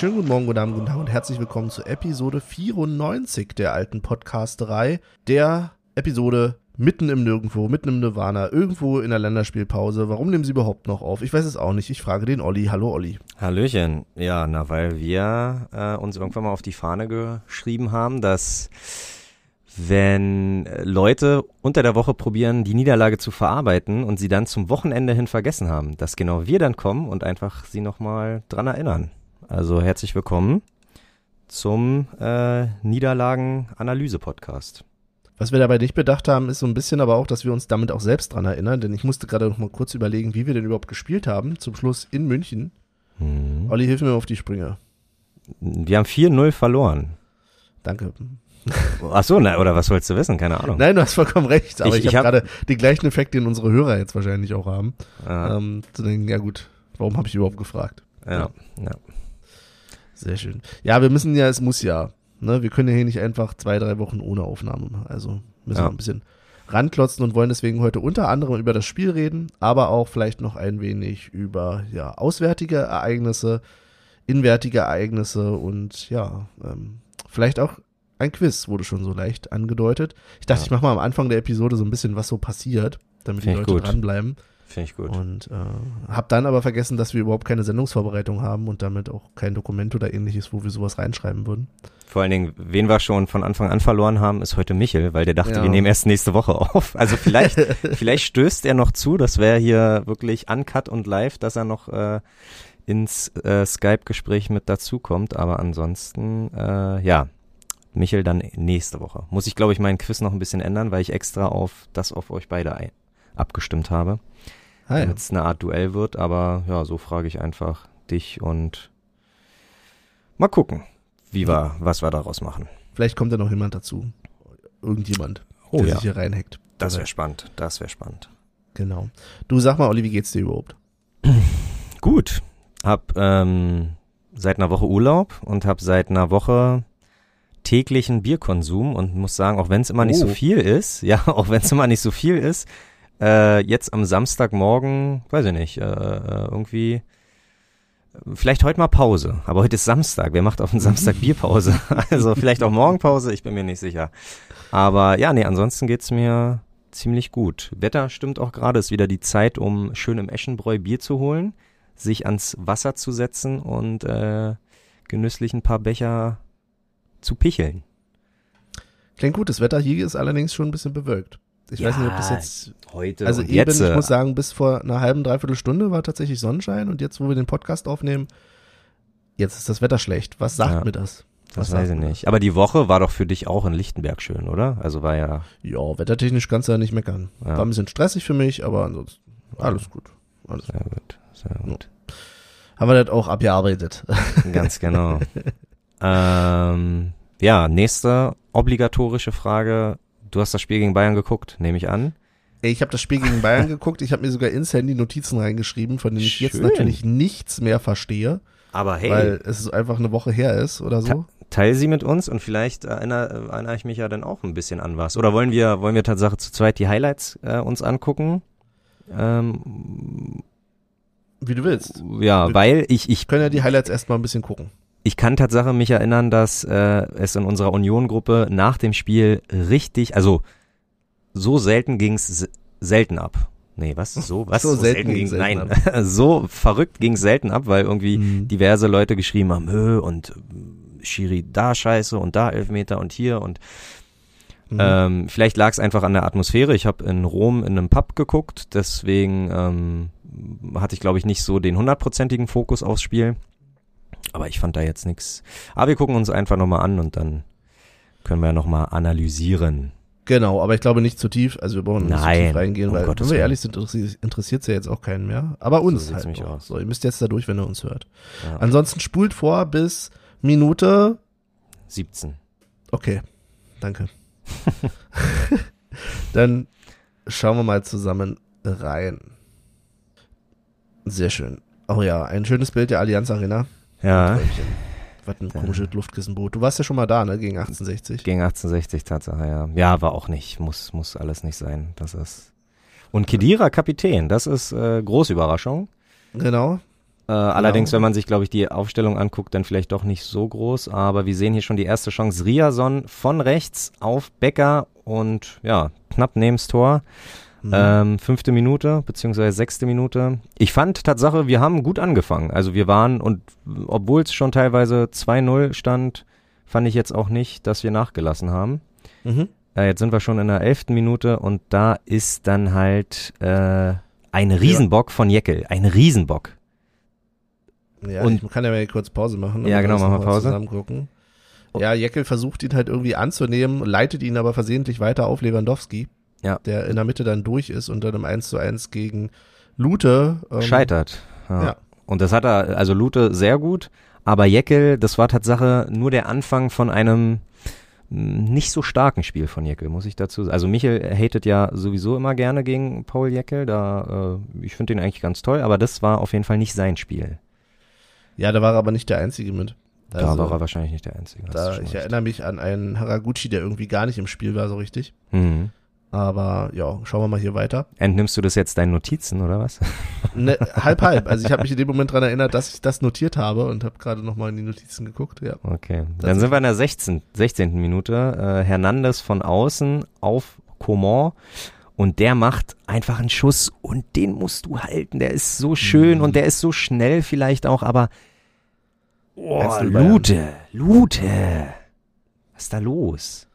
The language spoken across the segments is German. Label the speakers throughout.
Speaker 1: schönen guten Morgen, guten Abend, guten Tag und herzlich willkommen zur Episode 94 der alten Podcasterei. Der Episode mitten im Nirgendwo, mitten im Nirvana, irgendwo in der Länderspielpause. Warum nehmen sie überhaupt noch auf? Ich weiß es auch nicht. Ich frage den Olli. Hallo Olli.
Speaker 2: Hallöchen. Ja, na, weil wir äh, uns irgendwann mal auf die Fahne geschrieben haben, dass wenn Leute unter der Woche probieren, die Niederlage zu verarbeiten und sie dann zum Wochenende hin vergessen haben, dass genau wir dann kommen und einfach sie nochmal dran erinnern. Also herzlich willkommen zum äh, Niederlagen-Analyse-Podcast.
Speaker 1: Was wir dabei nicht bedacht haben, ist so ein bisschen aber auch, dass wir uns damit auch selbst dran erinnern, denn ich musste gerade noch mal kurz überlegen, wie wir denn überhaupt gespielt haben, zum Schluss in München.
Speaker 2: Hm.
Speaker 1: Olli, hilf mir auf die Sprünge.
Speaker 2: Wir haben 4-0 verloren.
Speaker 1: Danke.
Speaker 2: Ach so, na, oder was wolltest du wissen? Keine Ahnung.
Speaker 1: Nein, du hast vollkommen recht, aber
Speaker 2: Ich-
Speaker 1: ich,
Speaker 2: ich
Speaker 1: habe
Speaker 2: hab-
Speaker 1: gerade den gleichen Effekt, den unsere Hörer jetzt wahrscheinlich auch haben.
Speaker 2: Ah,
Speaker 1: Ähm, zu denken, ja gut, warum habe ich überhaupt gefragt?
Speaker 2: ja, ja.
Speaker 1: Sehr schön. Ja, wir müssen ja, es muss ja. Ne? Wir können ja hier nicht einfach zwei, drei Wochen ohne Aufnahme machen. Also müssen
Speaker 2: Ja.
Speaker 1: wir ein bisschen ranklotzen und wollen deswegen heute unter anderem über das Spiel reden, aber auch vielleicht noch ein wenig über ja, auswärtige Ereignisse, inwärtige Ereignisse und ja, ähm, vielleicht auch ein Quiz wurde schon so leicht angedeutet. Ich dachte,
Speaker 2: Ja.
Speaker 1: ich mache mal am Anfang der Episode so ein bisschen, was so passiert, damit die
Speaker 2: Find ich
Speaker 1: Leute
Speaker 2: gut.
Speaker 1: dranbleiben.
Speaker 2: Finde ich gut.
Speaker 1: Und äh, habe dann aber vergessen, dass wir überhaupt keine Sendungsvorbereitung haben und damit auch kein Dokument oder ähnliches, wo wir sowas reinschreiben würden.
Speaker 2: Vor allen Dingen, wen wir schon von Anfang an verloren haben, ist heute Michel, weil der dachte,
Speaker 1: Ja.
Speaker 2: wir nehmen erst nächste Woche auf. Also vielleicht, vielleicht stößt er noch zu, das wäre hier wirklich uncut und live, dass er noch äh, ins äh, Skype-Gespräch mit dazukommt. Aber ansonsten, äh, ja, Michel dann nächste Woche. Muss ich, glaube ich, meinen Quiz noch ein bisschen ändern, weil ich extra auf das auf euch beide abgestimmt habe.
Speaker 1: Ah, ja.
Speaker 2: damit es eine Art Duell wird, aber ja, so frage ich einfach dich und mal gucken, wie wir, was wir daraus machen.
Speaker 1: Vielleicht kommt ja noch jemand dazu. Irgendjemand,
Speaker 2: Oh
Speaker 1: der
Speaker 2: ja.
Speaker 1: sich hier reinhackt.
Speaker 2: Das wäre spannend, das wäre spannend.
Speaker 1: Genau. Du sag mal, Olli, wie geht's dir überhaupt?
Speaker 2: Gut, hab ähm, seit einer Woche Urlaub und hab seit einer Woche täglichen Bierkonsum und muss sagen, auch wenn es immer nicht so
Speaker 1: Oh.
Speaker 2: viel ist, ja, auch wenn es immer nicht so viel ist, äh, jetzt am Samstagmorgen, weiß ich nicht, äh, äh, irgendwie vielleicht heute mal Pause, aber heute ist Samstag, wer macht auf den Samstag Bierpause? Also vielleicht auch Morgenpause, ich bin mir nicht sicher. Aber ja, nee, ansonsten geht's mir ziemlich gut. Wetter stimmt auch gerade, ist wieder die Zeit, um schön im Eschenbräu Bier zu holen, sich ans Wasser zu setzen und äh, genüsslich ein paar Becher zu picheln.
Speaker 1: Klingt gut, das Wetter hier ist allerdings schon ein bisschen bewölkt. Ich weiß nicht, ob das
Speaker 2: Ja,
Speaker 1: jetzt.
Speaker 2: Heute
Speaker 1: Also eben,
Speaker 2: jetzt,
Speaker 1: ich
Speaker 2: äh,
Speaker 1: muss sagen, bis vor einer halben, dreiviertel Stunde war tatsächlich Sonnenschein und jetzt, wo wir den Podcast aufnehmen, jetzt ist das Wetter schlecht. Was sagt
Speaker 2: Ja.
Speaker 1: mir das?
Speaker 2: das
Speaker 1: was
Speaker 2: weiß ich nicht. Aber die Woche war doch für dich auch in Lichtenberg schön, oder? Also war ja,
Speaker 1: Ja, wettertechnisch kannst du ja nicht meckern.
Speaker 2: Ja.
Speaker 1: War ein bisschen stressig für mich, aber ansonsten alles gut. Alles gut.
Speaker 2: sehr gut, sehr gut.
Speaker 1: Haben wir das auch abgearbeitet.
Speaker 2: Ganz genau. ähm, ja, nächste obligatorische Frage. Du hast das Spiel gegen Bayern geguckt, nehme ich an.
Speaker 1: Ey, Ich habe das Spiel gegen Bayern geguckt. Ich habe mir sogar ins Handy Notizen reingeschrieben, von denen ich jetzt
Speaker 2: Schön.
Speaker 1: natürlich nichts mehr verstehe,
Speaker 2: Aber hey,
Speaker 1: weil es einfach eine Woche her ist oder so.
Speaker 2: teil sie mit uns und vielleicht erinnere, erinnere ich mich ja dann auch ein bisschen an was. Oder wollen wir, wollen wir Tatsache zu zweit die Highlights äh, uns angucken? Ähm,
Speaker 1: Wie du willst.
Speaker 2: ja,
Speaker 1: Wir-
Speaker 2: weil ich, ich,
Speaker 1: Wir können ja die Highlights erstmal ein bisschen gucken.
Speaker 2: ich kann Tatsache mich erinnern, dass äh, es in unserer Union-Gruppe nach dem Spiel richtig, also so selten ging's selten ab. Nee, was? So, was?
Speaker 1: So selten
Speaker 2: ging's
Speaker 1: ging's selten
Speaker 2: Nein, so verrückt ging's selten ab, weil irgendwie
Speaker 1: Mhm.
Speaker 2: diverse Leute geschrieben haben, Hö, und äh, Schiri da scheiße und da Elfmeter und hier und
Speaker 1: Mhm.
Speaker 2: ähm, vielleicht lag es einfach an der Atmosphäre. Ich habe in Rom in einem Pub geguckt, deswegen ähm, hatte ich, glaube ich, nicht so den hundertprozentigen Fokus aufs Spiel. Aber ich fand da jetzt nichts. Aber wir gucken uns einfach nochmal an und dann können wir nochmal analysieren.
Speaker 1: Genau, aber ich glaube nicht zu tief. Also wir brauchen nicht zu tief reingehen,
Speaker 2: um
Speaker 1: weil,
Speaker 2: Gottes
Speaker 1: wenn wir ehrlich sind, interessiert es ja jetzt auch keinen mehr. Aber uns
Speaker 2: sieht's
Speaker 1: halt noch.
Speaker 2: aus.
Speaker 1: So, ihr müsst jetzt da durch, wenn ihr uns hört.
Speaker 2: Ja.
Speaker 1: Ansonsten spult vor bis Minute
Speaker 2: 17.
Speaker 1: Okay, danke. Dann schauen wir mal zusammen rein. Sehr schön. Oh ja, ein schönes Bild der Allianz Arena.
Speaker 2: Ja,
Speaker 1: Träumchen. Was ein
Speaker 2: Ja.
Speaker 1: komisches Luftkissenboot. Du warst ja schon mal da, ne, gegen 1860.
Speaker 2: gegen 1860 Tatsache, ja. Ja, war auch nicht. Muss, muss alles nicht sein. Das ist. Und Kedira Kapitän, das ist äh, große Überraschung.
Speaker 1: Genau.
Speaker 2: Äh, allerdings, wenn man sich, glaube ich, die Aufstellung anguckt, dann vielleicht doch nicht so groß. Aber wir sehen hier schon die erste Chance. Riason von rechts auf Becker und ja, knapp neben's Tor. Mhm. Ähm, fünfte Minute, beziehungsweise sechste Minute. Ich fand Tatsache, wir haben gut angefangen. Also wir waren, und obwohl es schon teilweise 2-0 stand, fand ich jetzt auch nicht, dass wir nachgelassen haben. Mhm. Äh, jetzt sind wir schon in der elften Minute und da ist dann halt äh, ein Riesenbock von Jeckel. Ein Riesenbock.
Speaker 1: Ja, und, ich kann ja mal kurz Pause machen.
Speaker 2: Ja, genau, machen wir Pause.
Speaker 1: Zusammen gucken. Ja, Jeckel versucht ihn halt irgendwie anzunehmen, leitet ihn aber versehentlich weiter auf Lewandowski
Speaker 2: ja.
Speaker 1: der in der Mitte dann durch ist und dann im 1 zu 1 gegen Lute
Speaker 2: ähm, scheitert. Ja. ja. Und das hat er, also Lute sehr gut, aber Jeckel, das war Tatsache nur der Anfang von einem hm, nicht so starken Spiel von Jeckel, muss ich dazu sagen. Also Michel hatet ja sowieso immer gerne gegen Paul Jeckel, da äh, ich finde den eigentlich ganz toll, aber das war auf jeden Fall nicht sein Spiel.
Speaker 1: Ja, da war er aber nicht der Einzige mit.
Speaker 2: Also, da war er wahrscheinlich nicht der Einzige.
Speaker 1: Da, ich recht. erinnere mich an einen Haraguchi, der irgendwie gar nicht im Spiel war so richtig. Mhm. Aber ja, schauen wir mal hier weiter.
Speaker 2: Entnimmst du das jetzt deinen Notizen oder was?
Speaker 1: Ne, halb, halb. Also ich habe mich in dem Moment dran erinnert, dass ich das notiert habe und habe gerade nochmal in die Notizen geguckt. Ja.
Speaker 2: Okay, dann sind wir in der 16. 16. Minute. Äh, Hernandez von außen auf Coman und der macht einfach einen Schuss und den musst du halten. Der ist so schön mhm. und der ist so schnell vielleicht auch, aber oh, Lute, Lute. Was ist da los?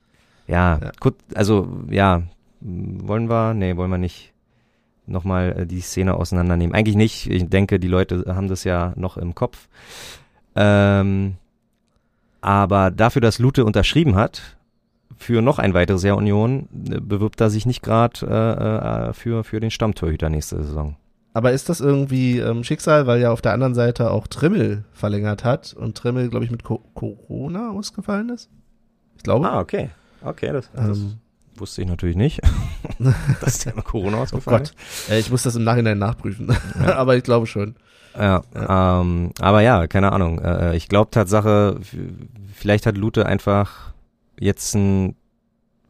Speaker 2: Ja, ja. Gut, also ja, wollen wir? Nee, wollen wir nicht nochmal äh, die Szene auseinandernehmen. Eigentlich nicht. Ich denke, die Leute haben das ja noch im Kopf. Ähm, aber dafür, dass Lute unterschrieben hat, für noch ein weiteres Jahr Union, äh, bewirbt er sich nicht gerade äh, äh, für, für den Stammtorhüter nächste Saison.
Speaker 1: Aber ist das irgendwie ähm, Schicksal, weil ja auf der anderen Seite auch Trimmel verlängert hat und Trimmel, glaube ich, mit Co Corona ausgefallen ist?
Speaker 2: Ich glaube. Ah, okay. Okay, das, das ähm, Wusste ich natürlich nicht, dass der mit Corona ausgefallen ist.
Speaker 1: Oh Gott. ich muss das im Nachhinein nachprüfen, ja. aber ich glaube schon.
Speaker 2: Ja, ja. Ähm, aber ja, keine Ahnung. Äh, äh ich glaube Tatsache, vielleicht hat Lute einfach jetzt ein,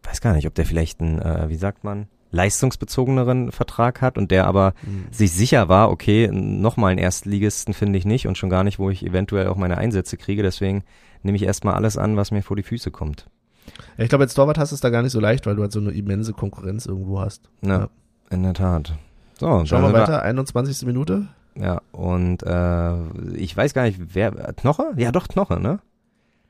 Speaker 2: weiß gar nicht, ob der vielleicht ein, äh, wie sagt man, leistungsbezogeneren Vertrag hat und der aber mhm. sich sicher war, okay, nochmal einen Erstligisten finde ich nicht und schon gar nicht, wo ich eventuell auch meine Einsätze kriege. Deswegen nehme ich erstmal alles an, was mir vor die Füße kommt.
Speaker 1: Ja, ich glaube, als Torwart hast du es da gar nicht so leicht, weil du halt so eine immense Konkurrenz irgendwo hast.
Speaker 2: Ja, ja. in der Tat. So,
Speaker 1: Schauen wir weiter, 21. Minute.
Speaker 2: Ja, und äh, ich weiß gar nicht, wer, Knoche? Ja, doch, Knoche, ne?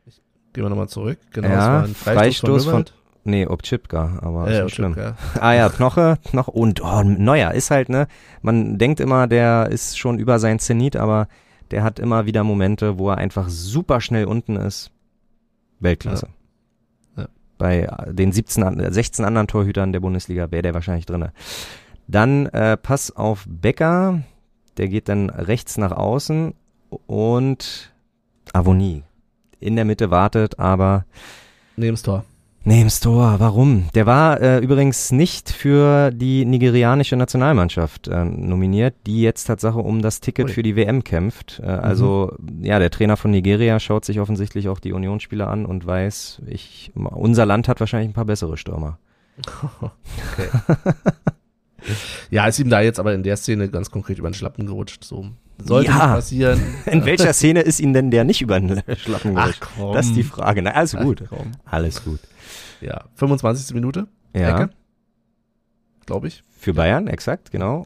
Speaker 1: Ich gehe mal nochmal zurück.
Speaker 2: Genau, ja, das war ein Freistoß, Freistoß von, von Nee, Obchipka, aber äh, ist schlimm. Ah ja, Knoche, Knoche und oh, Neuer ist halt, ne? Man denkt immer, der ist schon über sein Zenit, aber der hat immer wieder Momente, wo er einfach super schnell unten ist. Weltklasse. Ja bei den 17, 16 anderen Torhütern der Bundesliga wäre der wahrscheinlich drinne. Dann äh, Pass auf Becker, der geht dann rechts nach außen und Avonie in der Mitte wartet, aber
Speaker 1: Neben's Tor.
Speaker 2: Neben's Tor, warum? Der war äh, übrigens nicht für die nigerianische Nationalmannschaft äh, nominiert, die jetzt Tatsache um das Ticket Ui. für die WM kämpft. Äh, also mhm. ja, der Trainer von Nigeria schaut sich offensichtlich auch die Unionsspieler an und weiß, ich, unser Land hat wahrscheinlich ein paar bessere Stürmer.
Speaker 1: Okay. ja, ist ihm da jetzt aber in der Szene ganz konkret über den Schlappen gerutscht. So sollte ja. passieren.
Speaker 2: In welcher Szene ist ihm denn der nicht über den Schlappen gerutscht? Ach, komm. Das ist die Frage. Na, alles gut. Ach, alles gut.
Speaker 1: Ja, 25. Minute.
Speaker 2: Ja.
Speaker 1: Glaube ich.
Speaker 2: Für Bayern, exakt, genau.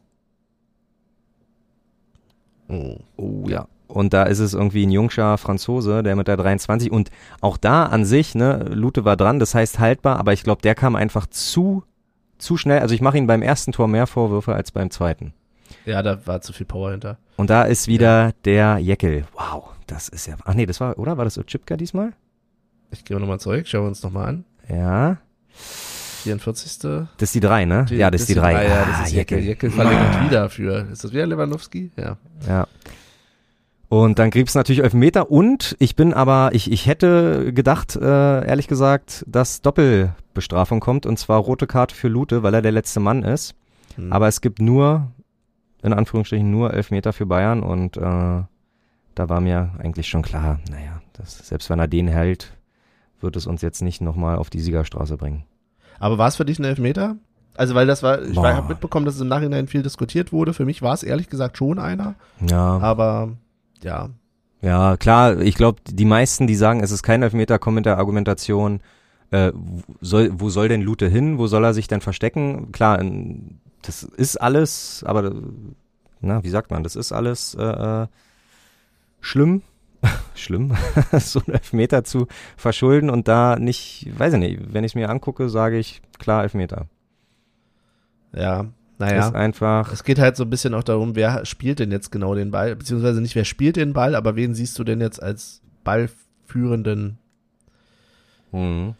Speaker 2: Oh. oh ja. Und da ist es irgendwie ein Jungscher Franzose, der mit der 23 und auch da an sich, ne, Lute war dran, das heißt haltbar, aber ich glaube, der kam einfach zu zu schnell. Also ich mache ihm beim ersten Tor mehr Vorwürfe als beim zweiten.
Speaker 1: Ja, da war zu viel Power hinter.
Speaker 2: Und da ist wieder ja. der Jeckel. Wow, das ist ja. Ach nee, das war, oder? War das Ochipka diesmal?
Speaker 1: Ich gehe nochmal zurück, schauen wir uns nochmal an.
Speaker 2: Ja.
Speaker 1: 44. Das
Speaker 2: ist die 3, ne? Die, ja, das, das ist die 3. Ah,
Speaker 1: ja, das ist Jeckel. Jeckel verlängert ah. wieder für. Ist das wieder Lewandowski? Ja.
Speaker 2: Ja. Und dann gibt's natürlich Elfmeter und ich bin aber, ich, ich hätte gedacht, äh, ehrlich gesagt, dass Doppelbestrafung kommt und zwar rote Karte für Lute, weil er der letzte Mann ist. Hm. Aber es gibt nur, in Anführungsstrichen, nur Elfmeter für Bayern und äh, da war mir eigentlich schon klar, naja, das, selbst wenn er den hält, wird es uns jetzt nicht nochmal auf die Siegerstraße bringen.
Speaker 1: Aber war es für dich ein Elfmeter? Also, weil das war, ich habe mitbekommen, dass es im Nachhinein viel diskutiert wurde. Für mich war es ehrlich gesagt schon einer.
Speaker 2: Ja,
Speaker 1: Aber ja,
Speaker 2: ja, klar, ich glaube, die meisten, die sagen, es ist kein Elfmeter, kommen mit der Argumentation, äh, wo soll, wo soll denn Lute hin? Wo soll er sich denn verstecken? Klar, in, das ist alles, aber, na, wie sagt man, das ist alles äh, äh, schlimm. schlimm, so einen Elfmeter zu verschulden und da nicht, weiß ich nicht, wenn ich es mir angucke, sage ich, klar, Elfmeter.
Speaker 1: ja,
Speaker 2: Ist
Speaker 1: naja.
Speaker 2: einfach,
Speaker 1: Es geht halt so ein bisschen auch darum, wer spielt denn jetzt genau den Ball, beziehungsweise nicht wer spielt den Ball, aber wen siehst du denn jetzt als ballführenden?
Speaker 2: hm.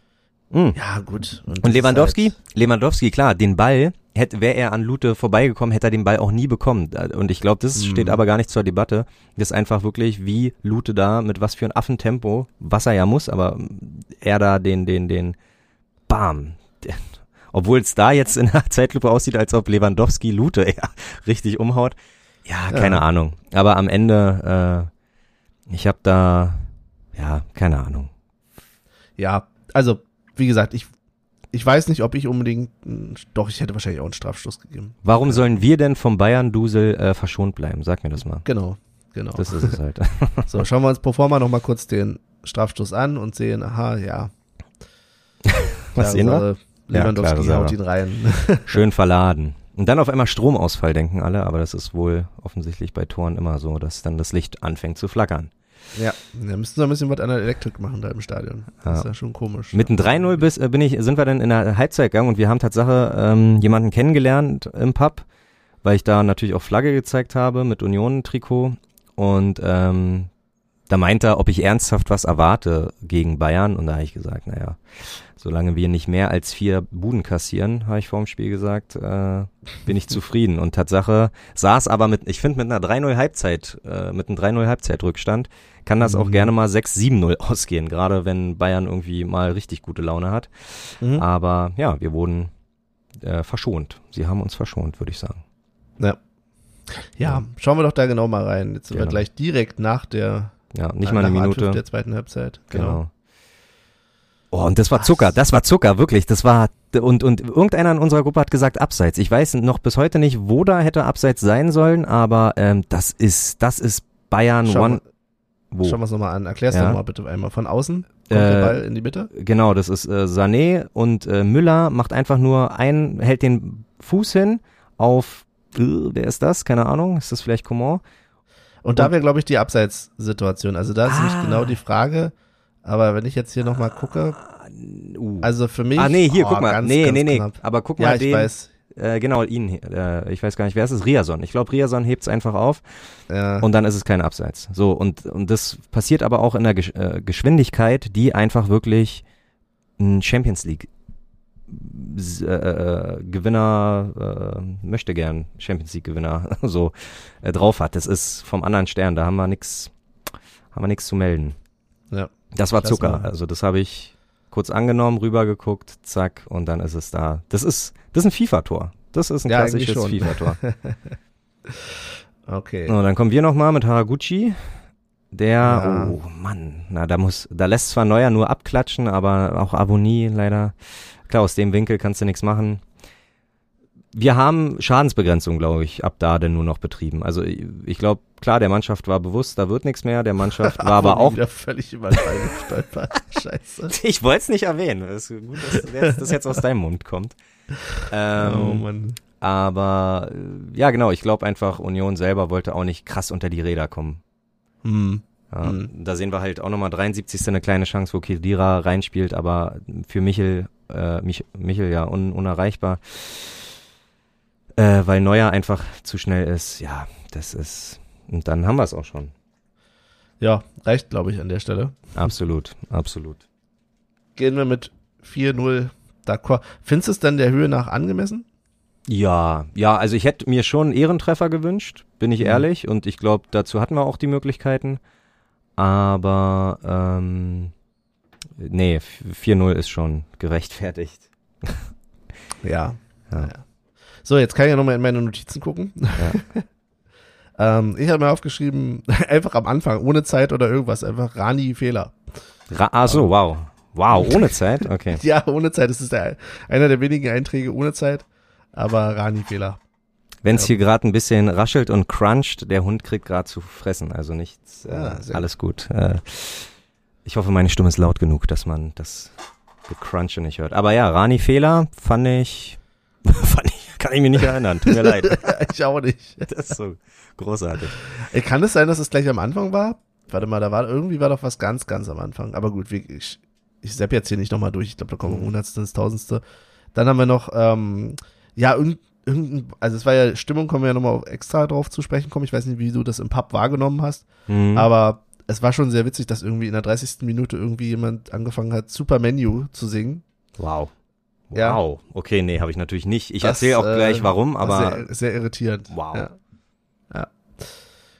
Speaker 2: Hm.
Speaker 1: Ja, gut.
Speaker 2: Und
Speaker 1: ist
Speaker 2: Lewandowski?
Speaker 1: Halt,
Speaker 2: Lewandowski, klar, den Ball, hätte, wäre er an Lute vorbeigekommen, hätte er den Ball auch nie bekommen. Und ich glaube, das
Speaker 1: Mhm.
Speaker 2: steht aber gar nicht zur Debatte. Das ist einfach wirklich, wie Lute da, mit was für ein Affentempo, was er ja muss, aber er da den, den, den, bam. Obwohl es da jetzt in der Zeitlupe aussieht, als ob Lewandowski Lute ja, richtig umhaut. Ja, keine
Speaker 1: Ja.
Speaker 2: Ahnung. Aber am Ende, äh, ich habe da, ja, keine Ahnung.
Speaker 1: ja, also, wie gesagt, ich, ich weiß nicht, ob ich unbedingt, doch, ich hätte wahrscheinlich auch einen Strafstoß gegeben.
Speaker 2: Warum sollen wir denn vom Bayern-Dusel äh, verschont bleiben? Sag mir das mal.
Speaker 1: Genau, genau.
Speaker 2: Das ist es halt.
Speaker 1: So, schauen wir uns pro forma nochmal kurz den Strafstoß an und sehen, aha, ja.
Speaker 2: Was sehen wir? Ja,
Speaker 1: Lewandowski
Speaker 2: klar,
Speaker 1: haut ihn rein.
Speaker 2: Schön verladen. Und dann auf einmal Stromausfall denken alle, aber das ist wohl offensichtlich bei Toren immer so, dass dann das Licht anfängt zu flackern.
Speaker 1: Ja, da müssten wir ein bisschen was an der Elektrik machen da im Stadion. Das ist ja schon komisch.
Speaker 2: Mit einem 3-0 bis, äh, bin ich, sind wir dann in der Halbzeit gegangen und wir haben Tatsache ähm, jemanden kennengelernt im Pub, weil ich da natürlich auch Flagge gezeigt habe mit Union-Trikot und ähm, da meinte er, ob ich ernsthaft was erwarte gegen Bayern und da habe ich gesagt, naja, solange wir nicht mehr als vier Buden kassieren, habe ich vor dem Spiel gesagt, äh, bin ich zufrieden und Tatsache saß aber mit, ich finde mit einer 3-0 Halbzeit, äh, mit einem 3-0 Halbzeitrückstand kann das auch
Speaker 1: Mhm.
Speaker 2: gerne mal 6-7-0 ausgehen, gerade wenn Bayern irgendwie mal richtig gute Laune hat.
Speaker 1: Mhm.
Speaker 2: Aber ja, wir wurden äh, verschont. Sie haben uns verschont, würde ich sagen.
Speaker 1: Ja, schauen wir doch da genau mal rein. Jetzt sind wir
Speaker 2: Genau.
Speaker 1: gleich direkt nach der
Speaker 2: Ja, nicht mal eine Minute.
Speaker 1: der zweiten Halbzeit.
Speaker 2: Genau. Oh, und das war? Zucker, das war Zucker, wirklich. Das war, und, und irgendeiner in unserer Gruppe hat gesagt Abseits. Ich weiß noch bis heute nicht, wo da hätte Abseits sein sollen, aber ähm, das ist, das ist Bayern
Speaker 1: Schau
Speaker 2: One. Wo?
Speaker 1: Schauen wir es nochmal an. Erklär's
Speaker 2: Ja.
Speaker 1: doch mal bitte einmal. Von außen kommt der
Speaker 2: Äh,
Speaker 1: Ball in die Mitte.
Speaker 2: Genau, das ist äh, Sané und äh, Müller macht einfach nur ein, hält den Fuß hin auf, äh, wer ist das? Keine Ahnung, ist das vielleicht Coman?
Speaker 1: Und da wäre, glaube ich, die Abseitssituation. Also da ist
Speaker 2: Ah.
Speaker 1: nicht genau die Frage. Aber wenn ich jetzt hier nochmal gucke,
Speaker 2: Uh.
Speaker 1: also für mich.
Speaker 2: ah, nee, hier,
Speaker 1: oh,
Speaker 2: guck mal.
Speaker 1: Ganz,
Speaker 2: nee,
Speaker 1: ganz
Speaker 2: nee, nee.
Speaker 1: knapp.
Speaker 2: Aber guck
Speaker 1: Ja,
Speaker 2: mal
Speaker 1: ich
Speaker 2: den.
Speaker 1: weiß.
Speaker 2: Äh, genau, ihn. Äh, ich weiß gar nicht, wer ist es? Riason. Ich glaube, Riason hebt's einfach auf
Speaker 1: Ja.
Speaker 2: und dann ist es kein Abseits. So, und, und das passiert aber auch in der Gesch äh, Geschwindigkeit, die einfach wirklich ein Champions League äh, äh, Gewinner äh, möchte gern Champions League Gewinner so äh, drauf hat. Das ist vom anderen Stern, da haben wir nix haben wir nix zu melden.
Speaker 1: Ja.
Speaker 2: Das war Zucker.
Speaker 1: mal.
Speaker 2: Also das habe ich kurz angenommen, rübergeguckt, zack und dann ist es da. Das ist das ist ein FIFA Tor. Das ist ein
Speaker 1: Ja,
Speaker 2: klassisches. FIFA Tor.
Speaker 1: Okay.
Speaker 2: Und dann kommen wir nochmal mit Haraguchi. Der,
Speaker 1: Ja.
Speaker 2: oh Mann, na, da muss, da lässt zwar Neuer nur abklatschen, aber auch Abonnie leider. Klar, aus dem Winkel kannst du nichts machen. Wir haben Schadensbegrenzung, glaube ich, ab da denn nur noch betrieben. Also ich, glaube, klar, der Mannschaft war bewusst, da wird nichts mehr. Der Mannschaft war aber auch.
Speaker 1: Wieder völlig über. Scheiße.
Speaker 2: Ich wollte es nicht erwähnen. Das ist gut, dass das, das jetzt aus deinem Mund kommt. Ähm,
Speaker 1: oh Mann.
Speaker 2: aber ja, genau, ich glaube einfach, Union selber wollte auch nicht krass unter die Räder kommen.
Speaker 1: Hm.
Speaker 2: Ja,
Speaker 1: Mhm.
Speaker 2: Da sehen wir halt auch nochmal 73. eine kleine Chance, wo Kedira reinspielt, aber für Michel, äh, Mich, Michel ja un, unerreichbar. Äh, weil Neuer einfach zu schnell ist. Ja, das ist. Und dann haben wir es auch schon.
Speaker 1: Ja, reicht, glaube ich, an der Stelle.
Speaker 2: Absolut, absolut.
Speaker 1: Gehen wir mit 4-0 d'accord. Findest du es dann der Höhe nach angemessen?
Speaker 2: Ja, ja, also ich hätte mir schon einen Ehrentreffer gewünscht, bin ich
Speaker 1: Mhm.
Speaker 2: ehrlich. Und ich glaube, dazu hatten wir auch die Möglichkeiten. Aber ähm, nee, 4-0 ist schon gerechtfertigt.
Speaker 1: Ja.
Speaker 2: Ja.
Speaker 1: Naja. So, jetzt kann ich ja nochmal in meine Notizen gucken. ähm, ich habe mir aufgeschrieben, einfach am Anfang, ohne Zeit oder irgendwas, einfach Rani-Fehler.
Speaker 2: Ra ah so, wow. Wow, ohne Zeit? Okay.
Speaker 1: Ja, ohne Zeit. Das ist der, einer der wenigen Einträge ohne Zeit. Aber Rani-Fehler.
Speaker 2: Wenn es
Speaker 1: Ja.
Speaker 2: hier gerade ein bisschen raschelt und cruncht, der Hund kriegt gerade zu fressen, also nichts, äh, alles gut. Äh, ich hoffe, meine Stimme ist laut genug, dass man das Gecrunche nicht hört. Aber ja, Rani-Fehler fand ich, fand ich, kann ich mich nicht erinnern, tut mir leid.
Speaker 1: ich auch nicht.
Speaker 2: Das ist so großartig.
Speaker 1: Ey, kann es sein, dass es gleich am Anfang war? Warte mal, da war irgendwie war doch was ganz, ganz am Anfang. Aber gut, ich, ich sepp jetzt hier nicht nochmal durch. Ich glaube, da kommen wir
Speaker 2: Mhm.
Speaker 1: Hundertste ins Tausendste. Dann haben wir noch, ähm, ja, irgend- irgendein, also es war ja Stimmung, kommen wir ja nochmal extra drauf zu sprechen kommen. Ich weiß nicht, wie du das im Pub wahrgenommen hast.
Speaker 2: Mhm.
Speaker 1: Aber es war schon sehr witzig, dass irgendwie in der 30. Minute irgendwie jemand angefangen hat, Super Menu zu singen.
Speaker 2: Wow.
Speaker 1: Ja.
Speaker 2: Wow. Okay, nee, habe ich natürlich nicht. Ich erzähle auch
Speaker 1: äh,
Speaker 2: gleich warum,
Speaker 1: War
Speaker 2: aber
Speaker 1: sehr, sehr irritierend.
Speaker 2: Wow.
Speaker 1: Ja. ja.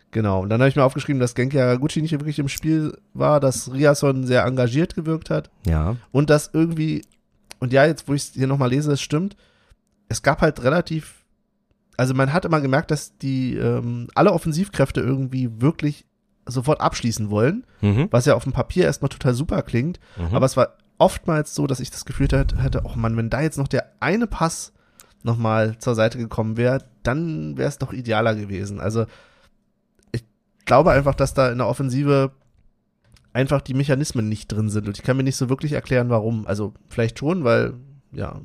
Speaker 1: Genau. Und dann habe ich mir aufgeschrieben, dass Genki Haraguchi nicht wirklich im Spiel war, dass Riason sehr engagiert gewirkt hat
Speaker 2: ja.
Speaker 1: und dass irgendwie, und ja, jetzt wo ich es hier nochmal lese, es stimmt, es gab halt relativ, also man hat immer gemerkt, dass die ähm, alle Offensivkräfte irgendwie wirklich sofort abschließen wollen,
Speaker 2: Mhm.
Speaker 1: was ja auf dem Papier erstmal total super klingt,
Speaker 2: Mhm.
Speaker 1: aber es war oftmals so, dass ich das Gefühl hätte, hätte oh Mann, wenn da jetzt noch der eine Pass nochmal zur Seite gekommen wäre, dann wäre es doch idealer gewesen. Also ich glaube einfach, dass da in der Offensive einfach die Mechanismen nicht drin sind und ich kann mir nicht so wirklich erklären, warum. Also vielleicht schon, weil ja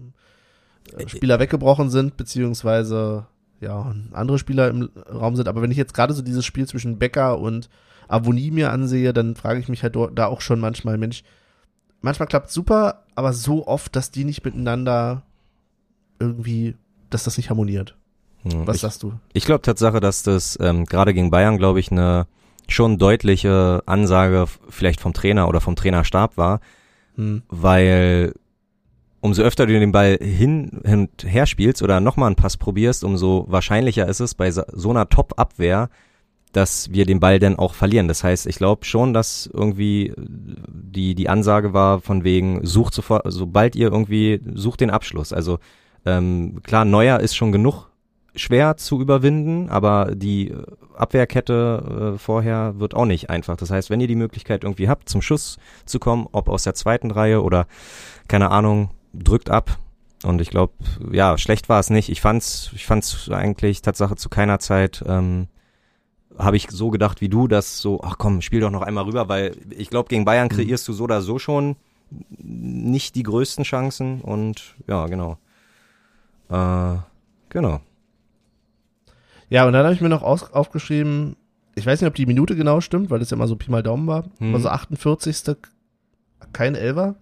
Speaker 1: äh, Spieler weggebrochen sind, beziehungsweise ja, andere Spieler im Raum sind. Aber wenn ich jetzt gerade so dieses Spiel zwischen Becker und Avonie mir ansehe, dann frage ich mich halt da auch schon manchmal, Mensch, manchmal klappt super, aber so oft, dass die nicht miteinander irgendwie, dass das nicht harmoniert.
Speaker 2: Mhm.
Speaker 1: Was
Speaker 2: ich
Speaker 1: sagst du?
Speaker 2: ich glaube Tatsache, dass das ähm, gerade gegen Bayern, glaube ich, eine schon deutliche Ansage vielleicht vom Trainer oder vom Trainerstab war,
Speaker 1: Hm.
Speaker 2: weil umso öfter du den Ball hin, hin und her spielst oder nochmal einen Pass probierst, umso wahrscheinlicher ist es bei so so einer Top-Abwehr, dass wir den Ball dann auch verlieren. Das heißt, ich glaube schon, dass irgendwie die, die Ansage war von wegen, sucht sofort, sobald ihr irgendwie, sucht den Abschluss. Also ähm, klar, Neuer ist schon genug schwer zu überwinden, aber die äh, Abwehrkette äh, vorher wird auch nicht einfach. Das heißt, wenn ihr die Möglichkeit irgendwie habt, zum Schuss zu kommen, ob aus der zweiten Reihe oder keine Ahnung, drückt ab. Und ich glaube, ja, schlecht war es nicht. Ich fand's, ich fand's eigentlich Tatsache zu keiner Zeit. Ähm, habe ich so gedacht wie du, dass so, ach komm, spiel doch noch einmal rüber, weil ich glaube, gegen Bayern
Speaker 1: Mhm.
Speaker 2: kreierst du so oder so schon nicht die größten Chancen und ja, genau. Äh, genau.
Speaker 1: Ja, und dann habe ich mir noch aus, aufgeschrieben, ich weiß nicht, ob die Minute genau stimmt, weil das ja immer so Pi mal Daumen war.
Speaker 2: Hm.
Speaker 1: Also 48. kein Elfer.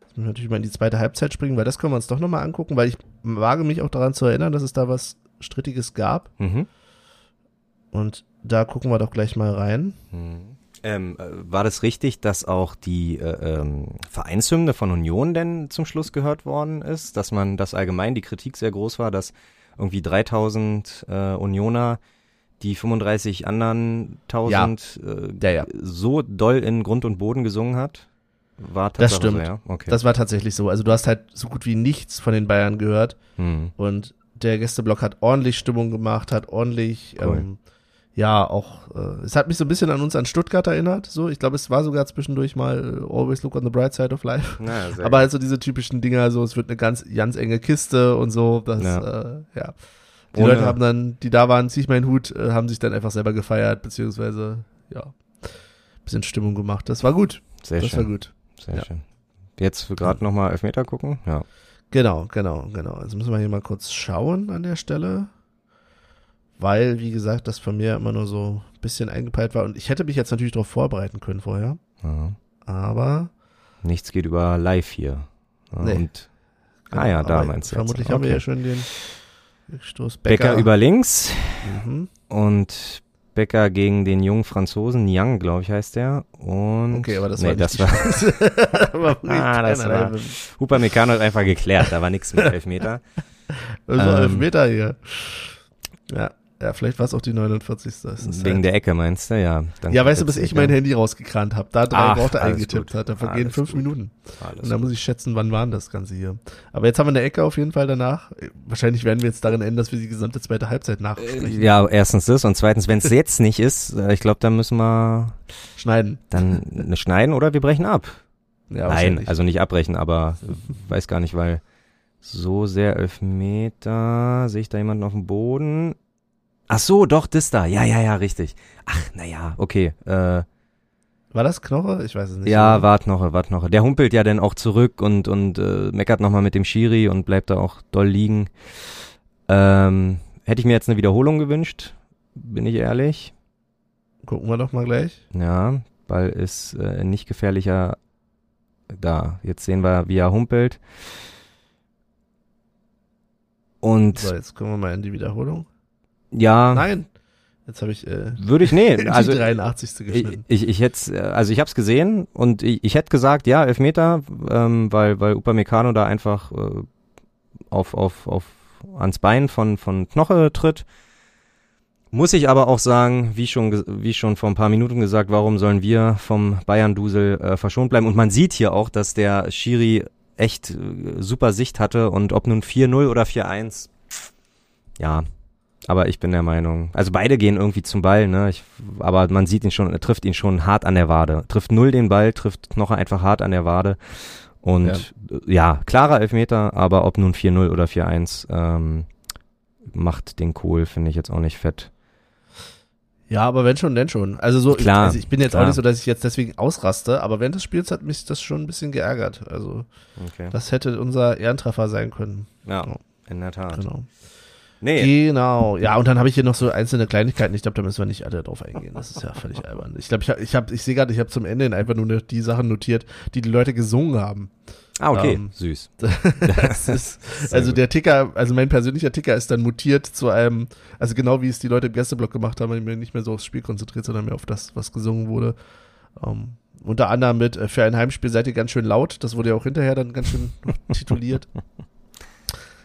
Speaker 1: Jetzt müssen wir natürlich mal in die zweite Halbzeit springen, weil das können wir uns doch nochmal angucken, weil ich wage mich auch daran zu erinnern, dass es da was Strittiges gab.
Speaker 2: Mhm.
Speaker 1: Und da gucken wir doch gleich mal rein.
Speaker 2: Ähm, äh, war das richtig, dass auch die äh, ähm, Vereinshymne von Union denn zum Schluss gehört worden ist? Dass man, dass allgemein die Kritik sehr groß war, dass irgendwie 3000 äh, Unioner die 35 anderen 1000
Speaker 1: Ja,
Speaker 2: äh,
Speaker 1: ja.
Speaker 2: so doll in Grund und Boden gesungen hat? War
Speaker 1: Das stimmt.
Speaker 2: So, ja? Okay.
Speaker 1: Das war tatsächlich so. Also du hast halt so gut wie nichts von den Bayern gehört.
Speaker 2: hm.
Speaker 1: Und der Gästeblock hat ordentlich Stimmung gemacht, hat ordentlich,
Speaker 2: Cool.
Speaker 1: ähm, ja, auch, äh, es hat mich so ein bisschen an uns an Stuttgart erinnert. So, ich glaube, es war sogar zwischendurch mal äh, Always Look on the Bright Side of Life.
Speaker 2: Naja,
Speaker 1: Aber halt so diese typischen Dinger, so, es wird eine ganz, ganz enge Kiste und so, das,
Speaker 2: Ja.
Speaker 1: äh, ja. Die
Speaker 2: Ohne-
Speaker 1: Leute haben dann, die da waren, zieh ich meinen Hut, äh, haben sich dann einfach selber gefeiert, beziehungsweise, ja, bisschen Stimmung gemacht. Das war gut.
Speaker 2: sehr
Speaker 1: das war
Speaker 2: schön.
Speaker 1: gut.
Speaker 2: Sehr
Speaker 1: Ja.
Speaker 2: schön. Jetzt gerade nochmal Elfmeter gucken? Ja.
Speaker 1: Genau, genau, genau. Also müssen wir hier mal kurz schauen an der Stelle. Weil, wie gesagt, das von mir immer nur so ein bisschen eingepeilt war. Und ich hätte mich jetzt natürlich darauf vorbereiten können vorher.
Speaker 2: ja.
Speaker 1: Aber.
Speaker 2: Nichts geht über live hier. Ja,
Speaker 1: Nee.
Speaker 2: Und, ah ja, da meinst du
Speaker 1: Vermutlich
Speaker 2: jetzt.
Speaker 1: haben wir
Speaker 2: Okay.
Speaker 1: ja schon den Stoß
Speaker 2: Becker,
Speaker 1: Becker.
Speaker 2: über links
Speaker 1: Mhm.
Speaker 2: und Becker gegen den jungen Franzosen, Niang, glaube ich, heißt der. Und
Speaker 1: Okay, aber das
Speaker 2: nee,
Speaker 1: war
Speaker 2: das war
Speaker 1: das war
Speaker 2: Ah, das war- Huper Meccano hat einfach geklärt, da war nichts mit Elfmeter.
Speaker 1: Das war
Speaker 2: Ähm.
Speaker 1: elf Meter hier. Ja, ja, vielleicht war es auch die 49. Das ist
Speaker 2: Wegen
Speaker 1: halt-
Speaker 2: der Ecke meinst du? Ja. dann
Speaker 1: ja, weißt du, bis ich mein Handy rausgekramt habe. Da drei
Speaker 2: Ach,
Speaker 1: Worte eingetippt
Speaker 2: gut.
Speaker 1: hat. Da vergehen fünf
Speaker 2: gut.
Speaker 1: Minuten.
Speaker 2: Alles
Speaker 1: Und da muss ich schätzen, wann waren das Ganze hier. Aber jetzt haben wir eine Ecke auf jeden Fall danach. Wahrscheinlich werden wir jetzt darin enden, dass wir die gesamte zweite Halbzeit nachsprechen.
Speaker 2: Ja, erstens das und zweitens, wenn es jetzt nicht ist, äh, ich glaube, dann müssen wir
Speaker 1: Schneiden.
Speaker 2: dann ne schneiden oder wir brechen ab.
Speaker 1: Ja,
Speaker 2: Nein, also nicht abbrechen, aber weiß gar nicht, weil so sehr Elfmeter. Sehe ich da jemanden auf dem Boden? Ach so, doch, das da. Ja, ja, ja, richtig. Ach, naja, okay. Äh,
Speaker 1: War das Knoche? Ich weiß es nicht.
Speaker 2: ja, wart noch, wart noch. Der humpelt ja dann auch zurück und, und äh, meckert nochmal mit dem Schiri und bleibt da auch doll liegen. Ähm, hätte ich mir jetzt eine Wiederholung gewünscht, bin ich ehrlich.
Speaker 1: Gucken wir doch mal gleich.
Speaker 2: Ja, Ball ist äh, nicht gefährlicher da. Jetzt sehen wir, wie er humpelt. Und
Speaker 1: So, jetzt kommen wir mal in die Wiederholung.
Speaker 2: Ja,
Speaker 1: Nein. Jetzt habe ich äh,
Speaker 2: würde ich, nee,
Speaker 1: die
Speaker 2: also
Speaker 1: 83.
Speaker 2: ich,
Speaker 1: geschnitten.
Speaker 2: ich, ich hätte, also ich habe es gesehen und ich, ich hätte gesagt, ja, Elfmeter, ähm, weil, weil Upamecano da einfach äh, auf, auf, auf ans Bein von, von Knoche tritt. Muss ich aber auch sagen, wie schon, wie schon vor ein paar Minuten gesagt, warum sollen wir vom Bayern-Dusel äh, verschont bleiben? Und man sieht hier auch, dass der Schiri echt äh, super Sicht hatte und ob nun 4-0 oder 4-1, ja, aber ich bin der Meinung, also beide gehen irgendwie zum Ball, ne? Ich, aber man sieht ihn schon, er trifft ihn schon hart an der Wade. Trifft null den Ball, trifft Knoche einfach hart an der Wade. Und ja, ja klarer Elfmeter, aber ob nun 4-0 oder 4-1, ähm, macht den Kohl, finde ich jetzt auch nicht fett.
Speaker 1: Ja, aber wenn schon, denn schon. Also so,
Speaker 2: Klar,
Speaker 1: also ich bin jetzt
Speaker 2: klar.
Speaker 1: auch nicht so, dass ich jetzt deswegen ausraste, aber während des Spiels hat mich das schon ein bisschen geärgert. Also
Speaker 2: Okay.
Speaker 1: das hätte unser Ehrentreffer sein können.
Speaker 2: Ja, in der Tat.
Speaker 1: Genau.
Speaker 2: Nee,
Speaker 1: Genau. Ja, und dann habe ich hier noch so einzelne Kleinigkeiten. Ich glaube, da müssen wir nicht alle drauf eingehen. Das ist ja völlig albern. Ich glaube, ich habe, ich, hab, ich sehe gerade, ich habe zum Ende einfach nur die Sachen notiert, die die Leute gesungen haben.
Speaker 2: ah, okay,
Speaker 1: ähm,
Speaker 2: süß.
Speaker 1: Das ist, also
Speaker 2: gut.
Speaker 1: der Ticker, also mein persönlicher Ticker ist dann mutiert zu einem, also genau wie es die Leute im Gästeblock gemacht haben, ich bin nicht mehr so aufs Spiel konzentriert, sondern mehr auf das, was gesungen wurde. Ähm, unter anderem mit äh, für ein Heimspiel seid ihr ganz schön laut. Das wurde ja auch hinterher dann ganz schön tituliert,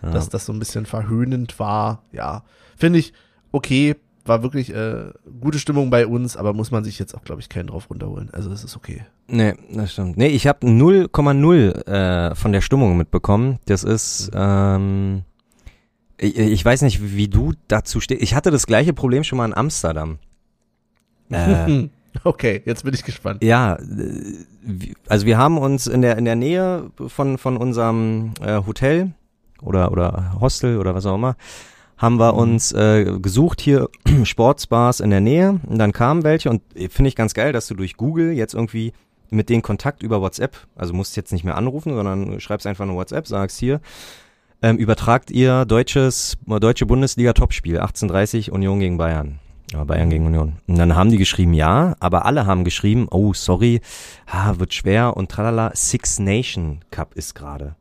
Speaker 2: Ja.
Speaker 1: dass das so ein bisschen verhöhnend war. Ja, finde ich okay. War wirklich äh, gute Stimmung bei uns, aber muss man sich jetzt auch, glaube ich, keinen drauf runterholen. Also es ist okay.
Speaker 2: Nee, das stimmt. Nee, ich habe 0,0 äh, von der Stimmung mitbekommen. Das ist, ähm, ich, ich weiß nicht, wie du dazu stehst. Ich hatte das gleiche Problem schon mal in Amsterdam. Äh,
Speaker 1: okay, jetzt bin ich gespannt.
Speaker 2: ja, äh, also wir haben uns in der in der Nähe von von unserem äh, Hotel oder oder Hostel oder was auch immer haben wir
Speaker 1: Mhm.
Speaker 2: uns äh, gesucht hier Sportsbars in der Nähe und dann kamen welche und äh, finde ich ganz geil, dass du durch Google jetzt irgendwie mit denen Kontakt über WhatsApp, also musst jetzt nicht mehr anrufen, sondern schreibst einfach eine WhatsApp, sagst hier, ähm, übertragt ihr deutsches deutsche Bundesliga Topspiel 1830 Union gegen Bayern. Ja, Bayern gegen Union. Und dann haben die geschrieben, ja, aber alle haben geschrieben, oh, sorry, ah, wird schwer und tralala, Six Nation Cup ist gerade.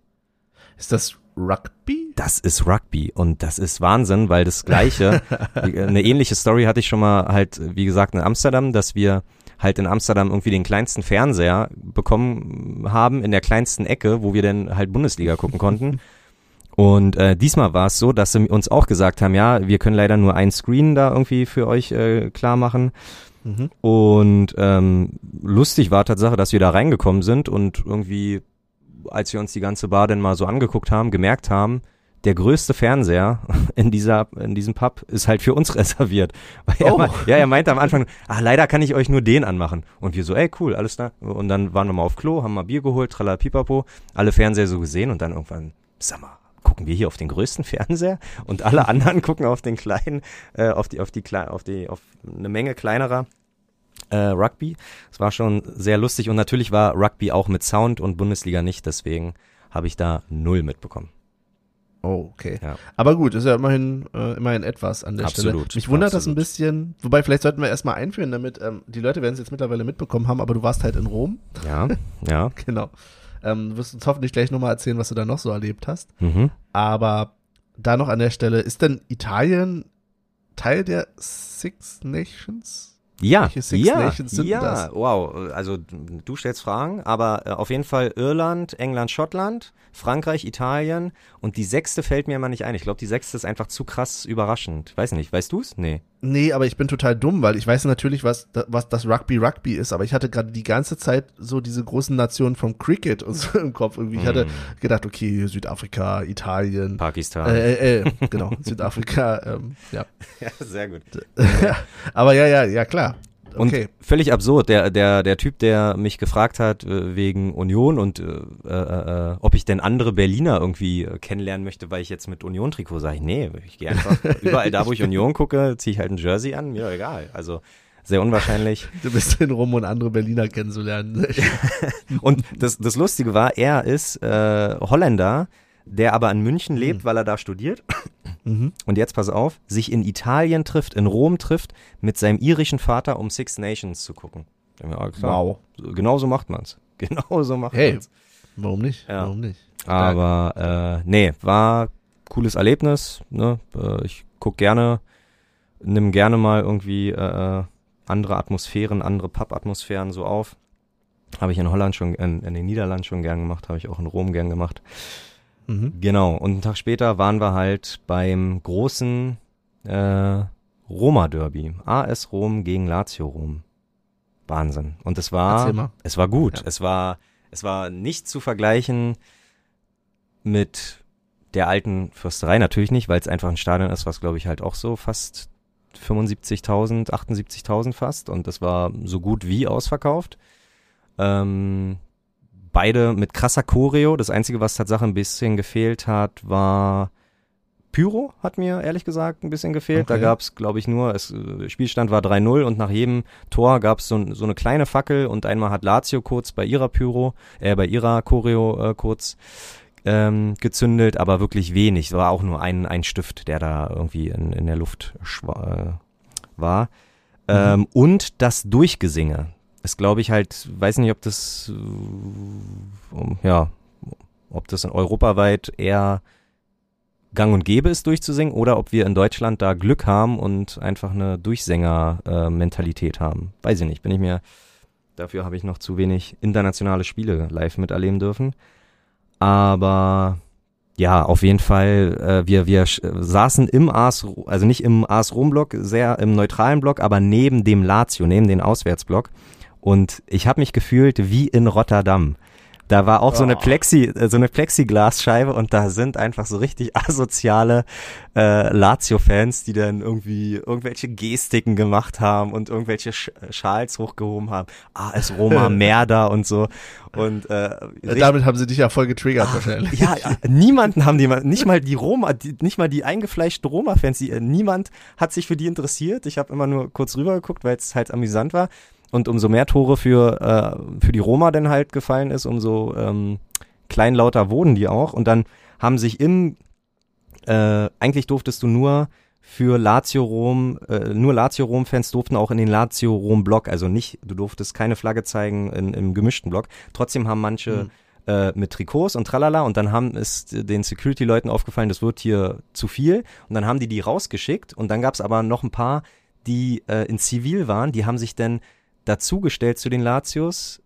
Speaker 1: Ist das Rugby?
Speaker 2: Das ist Rugby und das ist Wahnsinn, weil das gleiche, eine ähnliche Story hatte ich schon mal halt, wie gesagt, in Amsterdam, dass wir halt in Amsterdam irgendwie den kleinsten Fernseher bekommen haben in der kleinsten Ecke, wo wir dann halt Bundesliga gucken konnten. Und äh, diesmal war es so, dass sie uns auch gesagt haben, ja, wir können leider nur ein Screen da irgendwie für euch äh, klar machen.
Speaker 1: Mhm.
Speaker 2: Und ähm, lustig war Tatsache, dass wir da reingekommen sind und irgendwie, als wir uns die ganze Bar dann mal so angeguckt haben, gemerkt haben, der größte Fernseher in dieser in diesem Pub ist halt für uns reserviert. Weil er,
Speaker 1: Oh.
Speaker 2: mei- ja, er meinte am Anfang, ah, leider kann ich euch nur den anmachen. Und wir so, ey, cool, alles da. Und dann waren wir mal auf Klo, haben mal Bier geholt, tralala pipapo, alle Fernseher so gesehen und dann irgendwann, sag mal, gucken wir hier auf den größten Fernseher und alle anderen gucken auf den kleinen, äh, auf die, auf die, auf die, auf eine Menge kleinerer äh, Rugby. Es war schon sehr lustig und natürlich war Rugby auch mit Sound und Bundesliga nicht, deswegen habe ich da null mitbekommen.
Speaker 1: Oh, okay.
Speaker 2: Ja.
Speaker 1: Aber gut, ist ja immerhin, äh, immerhin etwas an der Stelle.
Speaker 2: Absolut,
Speaker 1: Mich wundert das ein
Speaker 2: absolut.
Speaker 1: bisschen, wobei vielleicht sollten wir erstmal einführen, damit ähm, die Leute werden es jetzt mittlerweile mitbekommen haben, aber du warst halt in Rom.
Speaker 2: Ja, ja.
Speaker 1: Genau. Ähm, du wirst uns hoffentlich gleich nochmal erzählen, was du da noch so erlebt hast.
Speaker 2: Mhm.
Speaker 1: Aber da noch an der Stelle, ist denn Italien Teil der Six Nations?
Speaker 2: Ja, ja, ja,
Speaker 1: das?
Speaker 2: wow. Also du stellst Fragen, aber äh, auf jeden Fall Irland, England, Schottland, Frankreich, Italien und die sechste fällt mir immer nicht ein. Ich glaube, die sechste ist einfach zu krass überraschend. Weiß nicht, weißt du's? Nee.
Speaker 1: Nee, aber ich bin total dumm, weil ich weiß natürlich, was, was das Rugby Rugby ist, aber ich hatte gerade die ganze Zeit so diese großen Nationen vom Cricket und so im Kopf irgendwie. Ich hatte
Speaker 2: Hm,
Speaker 1: gedacht, okay, Südafrika, Italien,
Speaker 2: Pakistan.
Speaker 1: äh, äh, äh, genau, Südafrika, ähm, ja.
Speaker 2: ja, sehr gut.
Speaker 1: aber ja, ja, ja, klar.
Speaker 2: Und
Speaker 1: Okay.
Speaker 2: völlig absurd. Der, der, der Typ, der mich gefragt hat äh, wegen Union und äh, äh, äh, ob ich denn andere Berliner irgendwie äh, kennenlernen möchte, weil ich jetzt mit Union-Trikot sage, nee, ich gehe einfach überall da, wo ich Union gucke, ziehe ich halt ein Jersey an, mir egal. Also sehr unwahrscheinlich.
Speaker 1: Du bist in Rum und andere Berliner kennenzulernen.
Speaker 2: Und das, das Lustige war, er ist äh, Holländer, der aber in München lebt, weil er da studiert.
Speaker 1: mhm.
Speaker 2: Und jetzt pass auf, sich in Italien trifft, in Rom trifft, mit seinem irischen Vater, um Six Nations zu gucken. Klar,
Speaker 1: Wow.
Speaker 2: Genau so macht man's. Genau so macht
Speaker 1: Hey,
Speaker 2: man's.
Speaker 1: warum nicht?
Speaker 2: Ja.
Speaker 1: Warum nicht?
Speaker 2: Aber äh, nee, war cooles Erlebnis. Ne? Äh, ich guck gerne, nimm gerne mal irgendwie äh, andere Atmosphären, andere Pub-Atmosphären so auf. Habe ich in Holland schon, in, in den Niederlanden schon gern gemacht, habe ich auch in Rom gern gemacht.
Speaker 1: Mhm.
Speaker 2: Genau. Und einen Tag später waren wir halt beim großen äh, Roma-Derby. AS Rom gegen Lazio Rom. Wahnsinn. Und es war, es war gut.
Speaker 1: Ja.
Speaker 2: Es war, es war nicht zu vergleichen mit der alten Fürsterei. Natürlich nicht, weil es einfach ein Stadion ist, was glaube ich halt auch so fast 75.000, 78.000 fast. Und das war so gut wie ausverkauft. Ähm, beide mit krasser Choreo. Das Einzige, was Tatsache ein bisschen gefehlt hat, war Pyro, hat mir ehrlich gesagt ein bisschen gefehlt. Da
Speaker 1: Okay.
Speaker 2: gab's, glaube ich, nur, es, äh, Spielstand war 3-0 und nach jedem Tor gab's so, so eine kleine Fackel und einmal hat Lazio kurz bei ihrer Pyro, äh, bei ihrer Choreo äh, kurz ähm, gezündelt, aber wirklich wenig. Es war auch nur ein, ein Stift, der da irgendwie in, in der Luft äh, war. Ähm, und das Durchgesinge ist, glaube ich, halt, weiß nicht, ob das, ja, ob das in europaweit eher gang und gäbe ist, durchzusingen, oder ob wir in Deutschland da Glück haben und einfach eine Durchsänger-Mentalität haben. Weiß ich nicht, bin ich mir, dafür habe ich noch zu wenig internationale Spiele live miterleben dürfen. Aber ja, auf jeden Fall, äh, wir, wir saßen im AS, Ro- also nicht im AS Rom-Block, sehr im neutralen Block, aber neben dem Lazio, neben den Auswärtsblock. Und ich habe mich gefühlt wie in Rotterdam. Da war auch so eine
Speaker 1: Oh.
Speaker 2: Plexi, äh, so eine Plexiglasscheibe und da sind einfach so richtig asoziale äh, Lazio-Fans, die dann irgendwie irgendwelche Gestiken gemacht haben und irgendwelche Sch Schals hochgehoben haben. AS Roma Merda und so. Und äh,
Speaker 1: Äh, Damit haben sie dich ja voll getriggert wahrscheinlich.
Speaker 2: ja, ja, niemanden haben die nicht mal die Roma, die, nicht mal die eingefleischten Roma-Fans, äh, niemand hat sich für die interessiert. Ich habe immer nur kurz rüber geguckt, weil es halt amüsant war. Und umso mehr Tore für, äh, für die Roma dann halt gefallen ist, umso ähm, kleinlauter wurden die auch. Und dann haben sich im, äh, eigentlich durftest du nur für Lazio Rom, äh, nur Lazio Rom-Fans durften auch in den Lazio Rom-Block, also nicht, du durftest keine Flagge zeigen in, im gemischten Block. Trotzdem haben manche
Speaker 1: Mhm.
Speaker 2: äh, mit Trikots und tralala und dann haben ist den Security-Leuten aufgefallen, das wird hier zu viel und dann haben die die rausgeschickt und dann gab es aber noch ein paar, die äh, in Zivil waren, die haben sich dann dazugestellt zu den Latios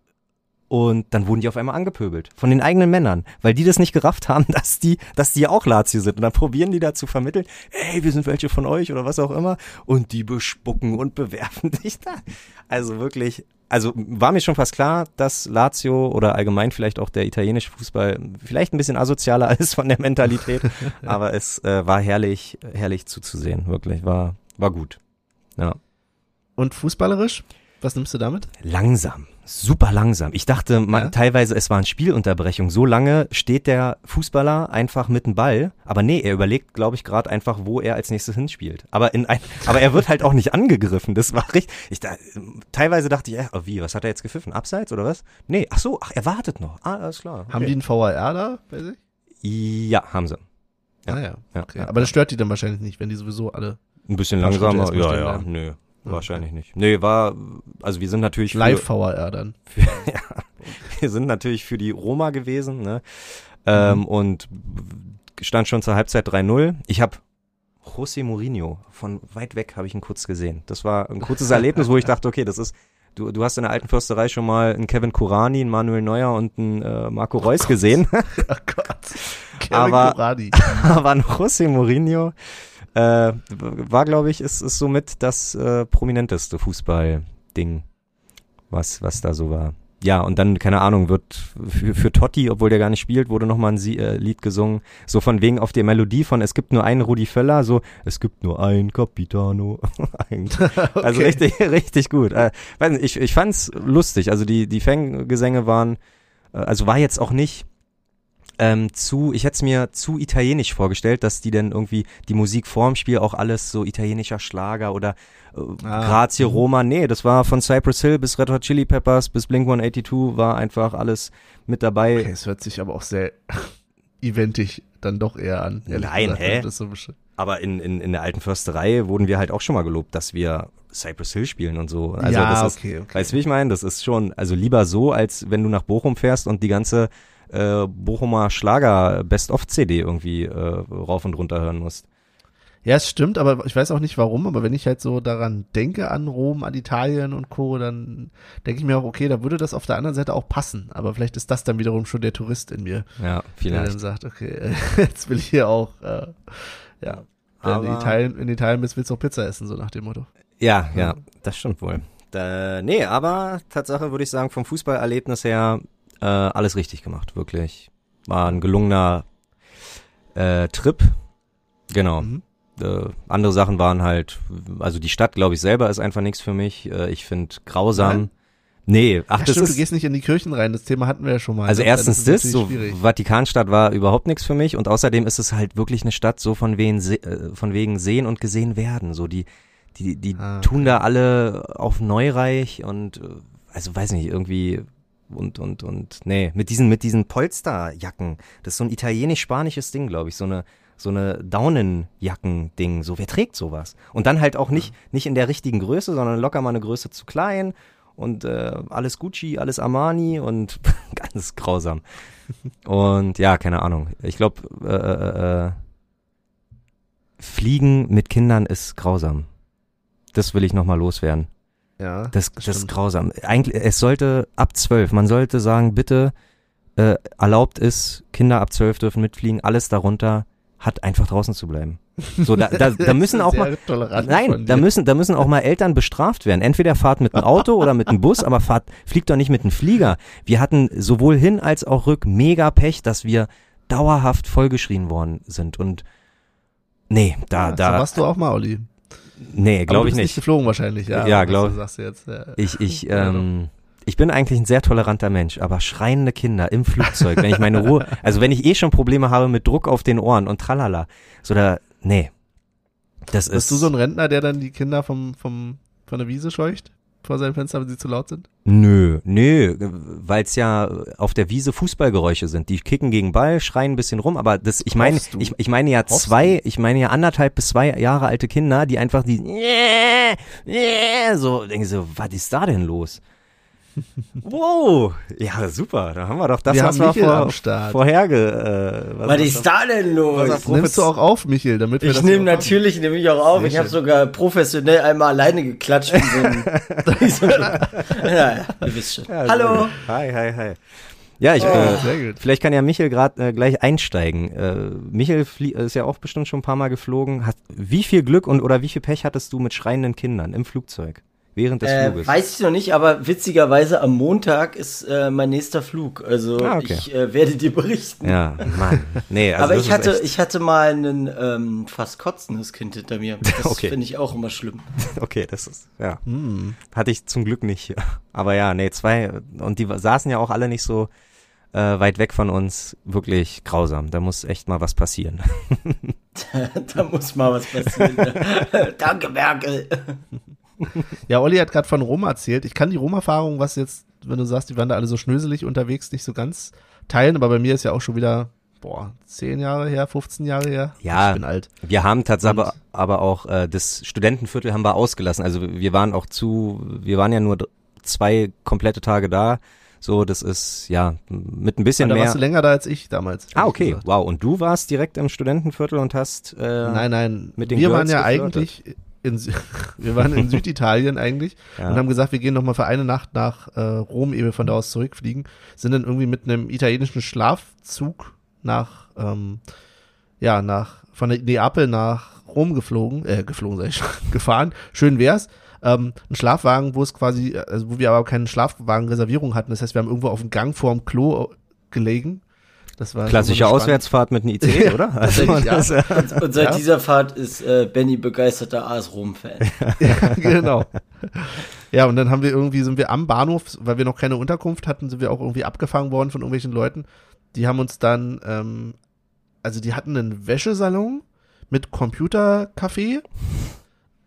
Speaker 2: und dann wurden die auf einmal angepöbelt von den eigenen Männern, weil die das nicht gerafft haben, dass die, dass die ja auch Lazio sind. Und dann probieren die da zu vermitteln, ey, wir sind welche von euch oder was auch immer. Und die bespucken und bewerfen dich da. Also wirklich, also war mir schon fast klar, dass Lazio oder allgemein vielleicht auch der italienische Fußball vielleicht ein bisschen asozialer ist von der Mentalität. aber es äh, war herrlich, herrlich zuzusehen. Wirklich, war, war gut. Ja.
Speaker 1: Und fußballerisch? Was nimmst du damit?
Speaker 2: Langsam, super langsam. Ich dachte man,
Speaker 1: Ja?
Speaker 2: teilweise, es waren Spielunterbrechungen. So lange steht der Fußballer einfach mit dem Ball. Aber nee, er überlegt, glaube ich, gerade einfach, wo er als nächstes hinspielt. Aber in ein, aber er wird halt auch nicht angegriffen. Das war richtig. Ich da, teilweise dachte ich, äh, oh, wie, was hat er jetzt gepfiffen? Abseits oder was? Nee, ach so, ach, er wartet noch. Ah, alles klar.
Speaker 1: Haben die einen VAR da bei sich?
Speaker 2: Ja, haben sie. Ja.
Speaker 1: Ah ja. Okay.
Speaker 2: ja,
Speaker 1: Aber das stört die dann wahrscheinlich nicht, wenn die sowieso alle
Speaker 2: Ein bisschen langsamer. Ja, ja, nö.
Speaker 1: Ja,
Speaker 2: Wahrscheinlich nicht. Nee, war, also wir sind natürlich für-
Speaker 1: live VAR dann.
Speaker 2: ja, wir sind natürlich für die Roma gewesen, ne? Ähm,
Speaker 1: Mhm.
Speaker 2: und stand schon zur Halbzeit 3-0. Ich habe José Mourinho von weit weg habe ich ihn kurz gesehen. Das war ein kurzes Erlebnis, wo ich dachte, okay, das ist du du hast in der alten Fürsterei schon mal einen Kevin Kurani, einen Manuel Neuer und einen äh, Marco Reus gesehen,
Speaker 1: Oh Gott. Kevin
Speaker 2: Aber-
Speaker 1: Kurani.
Speaker 2: aber ein José Mourinho äh, war, glaube ich, ist, ist somit das äh, prominenteste Fußballding, was was da so war. ja, und dann, keine Ahnung, wird für, für Totti, obwohl der gar nicht spielt, wurde nochmal ein Sie äh, Lied gesungen. So von wegen auf der Melodie von Es gibt nur einen Rudi Völler, so Es gibt nur ein Capitano. Also richtig, richtig gut. Äh, weiß nicht, ich, ich fand's lustig. Also die, die Fanggesänge waren, äh, also war jetzt auch nicht ähm, zu, ich hätte es mir zu italienisch vorgestellt, dass die denn irgendwie die Musik vorm Spiel auch alles so italienischer Schlager oder äh,
Speaker 1: Ah.
Speaker 2: Grazie
Speaker 1: Mhm.
Speaker 2: Roma, nee, das war von Cypress Hill bis Red Hot Chili Peppers bis Blink 182 war einfach alles mit dabei.
Speaker 1: Okay, es hört sich aber auch sehr eventig dann doch eher an.
Speaker 2: Nein,
Speaker 1: gesagt,
Speaker 2: hä?
Speaker 1: Das so
Speaker 2: Aber in, in, in der alten Försterei wurden wir halt auch schon mal gelobt, dass wir Cypress Hill spielen und so. Also
Speaker 1: ja,
Speaker 2: das ist,
Speaker 1: okay, okay.
Speaker 2: weißt du, wie ich meine? Das ist schon, also lieber so, als wenn du nach Bochum fährst und die ganze äh, Bochumer Schlager Best-of-CD irgendwie äh, rauf und runter hören musst.
Speaker 1: Ja, es stimmt, aber ich weiß auch nicht warum, aber wenn ich halt so daran denke, an Rom, an Italien und Co., dann denke ich mir auch, okay, da würde das auf der anderen Seite auch passen. Aber vielleicht ist das dann wiederum schon der Tourist in mir,
Speaker 2: Ja,
Speaker 1: der dann
Speaker 2: vielleicht.
Speaker 1: sagt, okay, jetzt will ich hier auch, äh, ja, wenn du in
Speaker 2: Aber-
Speaker 1: Italien, in Italien bist, willst du auch Pizza essen, so nach dem Motto.
Speaker 2: Ja, ja, das stimmt wohl. Da, nee, aber Tatsache würde ich sagen, vom Fußballerlebnis her äh, alles richtig gemacht, wirklich. War ein gelungener äh, Trip. Genau.
Speaker 1: Mhm.
Speaker 2: Äh, andere Sachen waren halt, also die Stadt, glaube ich, selber ist einfach nichts für mich. Äh, ich finde grausam.
Speaker 1: Nein?
Speaker 2: Nee, ach,
Speaker 1: ja,
Speaker 2: das
Speaker 1: stimmt, du
Speaker 2: ist.
Speaker 1: gehest nicht in die Kirchen rein, das Thema hatten wir ja schon mal.
Speaker 2: Also
Speaker 1: ne?
Speaker 2: erstens
Speaker 1: ist
Speaker 2: das,
Speaker 1: natürlich
Speaker 2: so
Speaker 1: schwierig.
Speaker 2: Vatikanstadt war überhaupt nichts für mich und außerdem ist es halt wirklich eine Stadt so von wegen, se- äh, von wegen sehen und gesehen werden. So die, die, die
Speaker 1: Ah,
Speaker 2: tun da alle auf Neureich und äh, also weiß nicht, irgendwie und und und nee, mit diesen mit diesen Polsterjacken, das ist so ein italienisch-spanisches Ding, glaube ich, so eine so eine Daunenjacken-Ding. So, wer trägt sowas? Und dann halt auch nicht, nicht in der richtigen Größe, sondern locker mal eine Größe zu klein und äh, alles Gucci, alles Armani und ganz grausam. Und ja, keine Ahnung. Ich glaube, äh, äh, äh, Fliegen mit Kindern ist grausam. Das will ich nochmal loswerden.
Speaker 1: Ja,
Speaker 2: Das, das, ist
Speaker 1: stimmt.
Speaker 2: grausam. Eigentlich, es sollte ab zwölf, man sollte sagen, bitte, äh, erlaubt ist, Kinder ab zwölf dürfen mitfliegen, alles darunter hat einfach draußen zu bleiben. So, da, da, da müssen
Speaker 1: Das
Speaker 2: auch
Speaker 1: ist
Speaker 2: mal, Nein, da müssen, da müssen auch mal Eltern bestraft werden. Entweder fahrt mit einem Auto oder mit einem Bus, aber fahrt, fliegt doch nicht mit einem Flieger. Wir hatten sowohl hin als auch rück mega Pech, dass wir dauerhaft vollgeschrien worden sind und nee, da,
Speaker 1: Ja,
Speaker 2: da,
Speaker 1: So warst du auch mal, Olli.
Speaker 2: Nee, glaube ich
Speaker 1: bist
Speaker 2: nicht.
Speaker 1: geflogen wahrscheinlich, ja.
Speaker 2: Ja,
Speaker 1: aber
Speaker 2: glaub-
Speaker 1: das Sagst du jetzt, ja.
Speaker 2: Ich, ich, ähm, ich bin eigentlich ein sehr toleranter Mensch, aber schreiende Kinder im Flugzeug, wenn ich meine Ruhe, also wenn ich eh schon Probleme habe mit Druck auf den Ohren und tralala, so da, nee. Das ist.
Speaker 1: Bist du so ein Rentner, der dann die Kinder vom, vom, von der Wiese scheucht? Vor seinem Fenster, wenn sie zu laut sind?
Speaker 2: Nö, nö, weil es ja auf der Wiese Fußballgeräusche sind. Die kicken gegen Ball, schreien ein bisschen rum, aber das, ich meine,
Speaker 1: du?
Speaker 2: ich, ich meine ja
Speaker 1: Hoffst
Speaker 2: zwei, ich meine ja anderthalb bis zwei Jahre alte Kinder, die einfach die so denken so, was ist da denn los? Wow, ja super, da haben wir doch das,
Speaker 1: Wir
Speaker 2: was
Speaker 1: haben
Speaker 2: wir
Speaker 1: am
Speaker 2: vor,
Speaker 1: Start.
Speaker 2: vorherge, äh, was,
Speaker 3: Was ist da denn los?
Speaker 2: Was
Speaker 1: Das nimmst du auch auf, Michael, damit wir
Speaker 3: Ich
Speaker 1: das
Speaker 3: nehme natürlich, nehme ich auch auf.
Speaker 1: Sehr
Speaker 3: ich habe sogar professionell einmal alleine geklatscht. So ja, ja, ihr wisst schon.
Speaker 2: Ja,
Speaker 3: Hallo.
Speaker 2: Hi, hi, hi. Ja, ich,
Speaker 1: haben.
Speaker 2: äh. Vielleicht kann ja Michel gerade äh, gleich einsteigen. Äh, Michel flie- ist ja auch bestimmt schon ein paar Mal geflogen. Hat, wie viel Glück und oder wie viel Pech hattest du mit schreienden Kindern im Flugzeug während des
Speaker 3: Äh,
Speaker 2: Fluges?
Speaker 3: weiß ich noch nicht, aber witzigerweise am Montag ist äh, mein nächster Flug. Also
Speaker 2: Ah, okay.
Speaker 3: ich äh, werde dir berichten.
Speaker 2: ja, Mann. Nee, also
Speaker 3: aber ich hatte,
Speaker 2: echt-
Speaker 3: ich hatte mal ein ähm, fast kotzendes Kind hinter mir. Das
Speaker 2: Okay.
Speaker 3: finde ich auch immer schlimm.
Speaker 2: okay, das ist ja
Speaker 1: Hm.
Speaker 2: hatte ich zum Glück nicht. Aber ja, nee, zwei und die saßen ja auch alle nicht so äh, weit weg von uns. Wirklich grausam. Da muss echt mal was passieren.
Speaker 3: da muss mal was passieren. Danke, Merkel.
Speaker 1: Ja, Olli hat gerade von Rom erzählt. Ich kann die Rom-Erfahrung, was jetzt, wenn du sagst, die waren da alle so schnöselig unterwegs, nicht so ganz teilen, aber bei mir ist ja auch schon wieder, boah, 10 Jahre her, 15 Jahre her.
Speaker 2: Ja.
Speaker 1: Ich bin alt.
Speaker 2: Wir haben tatsächlich
Speaker 1: Und-
Speaker 2: aber, auch äh, das Studentenviertel haben wir ausgelassen. Also wir waren auch zu, wir waren ja nur zwei komplette Tage da. So, das ist ja mit ein bisschen
Speaker 1: da
Speaker 2: mehr.
Speaker 1: warst du länger da als ich damals.
Speaker 2: Ah, okay,
Speaker 1: gesagt.
Speaker 2: wow. Und du warst direkt im Studentenviertel und hast äh,
Speaker 1: Nein, nein.
Speaker 2: mit den
Speaker 1: wir
Speaker 2: Girls
Speaker 1: waren ja
Speaker 2: geflirtet.
Speaker 1: eigentlich in, wir waren in Süditalien eigentlich
Speaker 2: Ja.
Speaker 1: und haben gesagt, wir gehen noch mal für eine Nacht nach äh, Rom, ehe wir von da aus zurückfliegen. Sind dann irgendwie mit einem italienischen Schlafzug nach, ähm, ja, nach, von Neapel nach Rom geflogen, äh, geflogen sag ich schon, gefahren. Schön wär's. ähm, einen Schlafwagen, wo es quasi, also wo wir aber keine Schlafwagenreservierung hatten. Das heißt, wir haben irgendwo auf dem Gang vorm Klo gelegen. Das war
Speaker 2: Klassische. Auswärtsfahrt mit einem ICE, oder? Also,
Speaker 1: ja.
Speaker 3: Und, und seit
Speaker 1: Ja.
Speaker 3: dieser Fahrt ist äh, Benny begeisterter AS Rom-Fan.
Speaker 1: ja, genau. Ja, und dann haben wir irgendwie, sind wir am Bahnhof, weil wir noch keine Unterkunft hatten, sind wir auch irgendwie abgefangen worden von irgendwelchen Leuten. Die haben uns dann, ähm, also die hatten einen Wäschesalon mit Computercafé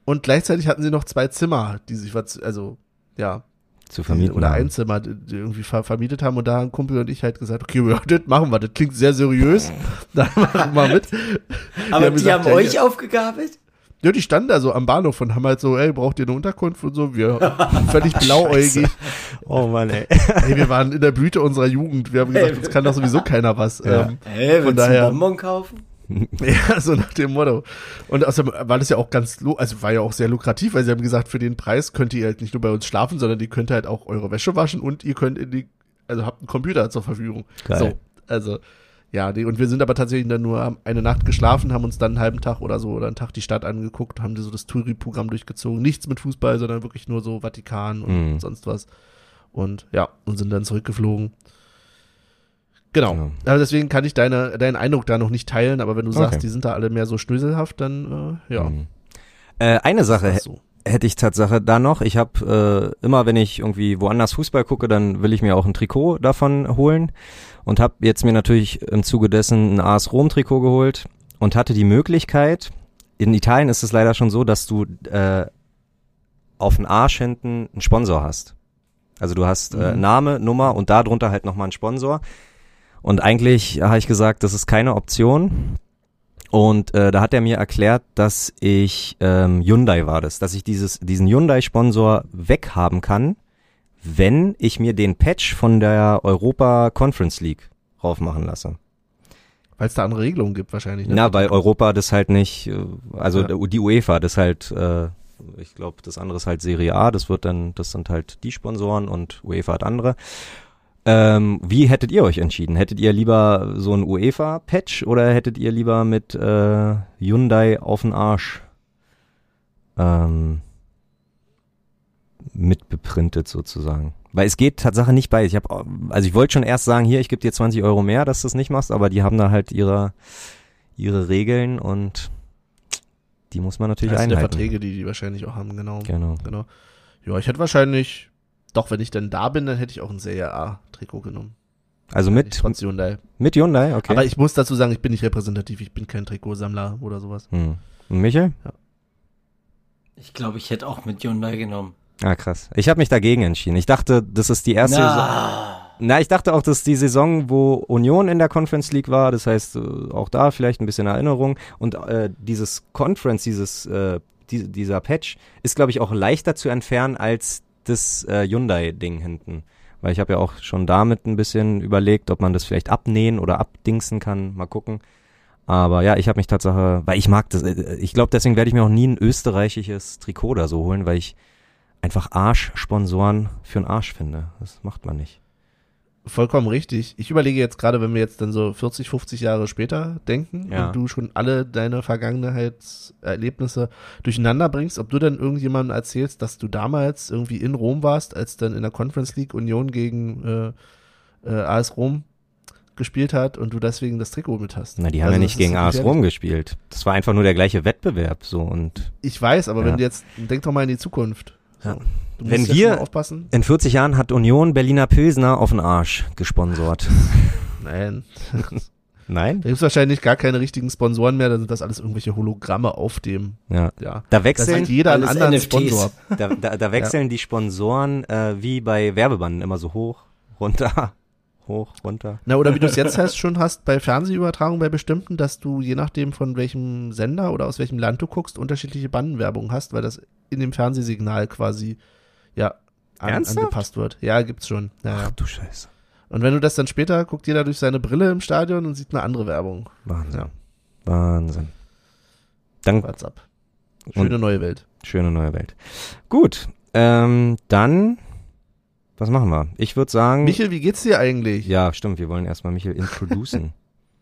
Speaker 1: und gleichzeitig hatten sie noch zwei Zimmer, die sich, was- also, ja,
Speaker 2: zu vermieten.
Speaker 1: oder
Speaker 2: haben.
Speaker 1: ein Zimmer, die die irgendwie ver vermietet haben und da haben Kumpel und ich halt gesagt, okay, ja, das machen wir, das klingt sehr seriös, da machen wir mit.
Speaker 3: Aber
Speaker 1: haben
Speaker 3: die
Speaker 1: gesagt,
Speaker 3: haben
Speaker 1: ja,
Speaker 3: euch
Speaker 1: ja.
Speaker 3: aufgegabelt?
Speaker 1: Ja, die standen da so am Bahnhof und haben halt so, ey, braucht ihr eine Unterkunft und so, wir völlig blauäugig.
Speaker 2: Oh Mann, ey.
Speaker 1: Ey, wir waren in der Blüte unserer Jugend. Wir haben gesagt, uns kann doch sowieso keiner was.
Speaker 2: Ja.
Speaker 1: Ähm,
Speaker 3: Hä,
Speaker 1: Von daher-
Speaker 3: einen Bonbon kaufen?
Speaker 1: ja, so nach dem Motto. Und außerdem war das ja auch ganz, also war ja auch sehr lukrativ, weil sie haben gesagt, für den Preis könnt ihr halt nicht nur bei uns schlafen, sondern ihr könnt halt auch eure Wäsche waschen und ihr könnt in die, also habt einen Computer zur Verfügung.
Speaker 2: Geil.
Speaker 1: So, also, ja, die, und wir sind aber tatsächlich dann nur eine Nacht geschlafen, haben uns dann einen halben Tag oder so oder einen Tag die Stadt angeguckt, haben so das Touri-Programm durchgezogen. Nichts mit Fußball, sondern wirklich nur so Vatikan und
Speaker 2: Mhm.
Speaker 1: sonst was. Und ja, und sind dann zurückgeflogen. Genau.
Speaker 2: Genau.
Speaker 1: Also deswegen kann ich deine, deinen Eindruck da noch nicht teilen, aber wenn du sagst,
Speaker 2: Okay.
Speaker 1: die sind da alle mehr so schnöselhaft, dann äh, ja.
Speaker 2: Mhm. Äh, eine Sache
Speaker 1: so.
Speaker 2: hätte ich Tatsache da noch. Ich habe äh, immer, wenn ich irgendwie woanders Fußball gucke, dann will ich mir auch ein Trikot davon holen und habe jetzt mir natürlich im Zuge dessen ein AS Rom Trikot geholt und hatte die Möglichkeit. In Italien ist es leider schon so, dass du äh, auf den Arsch hinten einen Sponsor hast. Also du hast äh,
Speaker 1: Mhm.
Speaker 2: Name, Nummer und darunter halt nochmal einen Sponsor. Und eigentlich habe ich gesagt, das ist keine Option. Und äh, da hat er mir erklärt, dass ich ähm, Hyundai war das, dass ich dieses diesen Hyundai-Sponsor weghaben kann, wenn ich mir den Patch von der Europa Conference League raufmachen lasse.
Speaker 1: Weil es da andere Regelungen gibt wahrscheinlich. Ne?
Speaker 2: Na, weil Europa das halt nicht, äh, also
Speaker 1: Ja.
Speaker 2: die UEFA das halt, äh, ich glaube, das andere ist halt Serie A, das wird dann, das sind halt die Sponsoren und UEFA hat andere. Ähm, wie hättet ihr euch entschieden? Hättet ihr lieber so ein UEFA-Patch oder hättet ihr lieber mit äh, Hyundai auf den Arsch ähm, mitbeprintet sozusagen? Weil es geht Tatsache nicht bei. Ich habe, also ich wollte schon erst sagen, hier, ich gebe dir 20 Euro mehr, dass du es nicht machst, aber die haben da halt ihre ihre Regeln und die muss man natürlich
Speaker 1: das sind ja
Speaker 2: einhalten.
Speaker 1: Verträge, die die wahrscheinlich auch haben, genau.
Speaker 2: Genau.
Speaker 1: genau. Ja, ich hätte wahrscheinlich, doch, wenn ich denn da bin, dann hätte ich auch ein Serie A-Trikot genommen.
Speaker 2: Also mit
Speaker 1: Trotz Hyundai.
Speaker 2: mit Hyundai, okay.
Speaker 1: Aber ich muss dazu sagen, ich bin nicht repräsentativ, ich bin kein Trikotsammler oder sowas.
Speaker 2: hm. Und Michael?
Speaker 3: Ich glaube, ich hätte auch mit Hyundai genommen.
Speaker 2: Ah, krass. Ich habe mich dagegen entschieden. Ich dachte, das ist die erste Saison.
Speaker 3: Na,
Speaker 2: Na, ich dachte auch, dass die Saison, wo Union in der Conference League war, das heißt äh, auch da vielleicht ein bisschen Erinnerung und äh, dieses Conference, dieses äh, die, dieser Patch ist, glaube ich, auch leichter zu entfernen als das äh, Hyundai-Ding hinten. Weil ich habe ja auch schon damit ein bisschen überlegt, ob man das vielleicht abnähen oder abdingsen kann. Mal gucken. Aber ja, ich habe mich Tatsache, weil ich mag das, äh, ich glaube, deswegen werde ich mir auch nie ein österreichisches Trikot oder so holen, weil ich einfach Arsch-Sponsoren für einen Arsch finde. Das macht man nicht.
Speaker 1: Vollkommen richtig. Ich überlege jetzt gerade, wenn wir jetzt dann so 40, 50 Jahre später denken
Speaker 2: Ja.
Speaker 1: und du schon alle deine Vergangenheitserlebnisse durcheinander bringst, ob du dann irgendjemandem erzählst, dass du damals irgendwie in Rom warst, als dann in der Conference League Union gegen äh, äh, AS Rom gespielt hat und du deswegen das Trikot mit hast.
Speaker 2: Na, die haben
Speaker 1: Also
Speaker 2: ja nicht gegen AS. Rom gespielt. Das war einfach nur der gleiche Wettbewerb, so und
Speaker 1: Ich weiß, aber
Speaker 2: Ja.
Speaker 1: wenn du jetzt, denk doch mal in die Zukunft. So.
Speaker 2: Ja.
Speaker 1: Du musst
Speaker 2: Wenn
Speaker 1: ja
Speaker 2: wir-
Speaker 1: aufpassen.
Speaker 2: in 40 Jahren hat Union Berliner Pilsner auf den Arsch gesponsort.
Speaker 1: Nein.
Speaker 2: Nein?
Speaker 1: Da gibt's wahrscheinlich gar keine richtigen Sponsoren mehr, dann sind das alles irgendwelche Hologramme auf dem,
Speaker 2: Ja.
Speaker 1: ja.
Speaker 2: Da
Speaker 1: Da
Speaker 2: wechseln,
Speaker 1: sagt jeder einen anderen
Speaker 3: NFTs.
Speaker 1: Sponsor.
Speaker 2: da, da, da wechseln die Sponsoren äh, wie bei Werbebanden immer so hoch, runter, hoch, runter.
Speaker 1: Na, oder wie du es jetzt hast, schon hast bei Fernsehübertragungen bei bestimmten, dass du je nachdem von welchem Sender oder aus welchem Land du guckst, unterschiedliche Bandenwerbung hast, weil das in dem Fernsehsignal quasi, ja, an, angepasst wird. Ja, gibt's schon. Ja.
Speaker 2: Ach du Scheiße.
Speaker 1: Und wenn du das dann später, guckt jeder durch seine Brille im Stadion und sieht eine andere Werbung.
Speaker 2: Wahnsinn.
Speaker 1: Ja.
Speaker 2: Wahnsinn. Dann
Speaker 1: WhatsApp. Schöne neue Welt.
Speaker 2: schöne neue Welt. Gut, ähm, dann, was machen wir? Ich würde sagen,
Speaker 1: Michel, wie geht's dir eigentlich?
Speaker 2: ja, stimmt, wir wollen erstmal Michael introducen.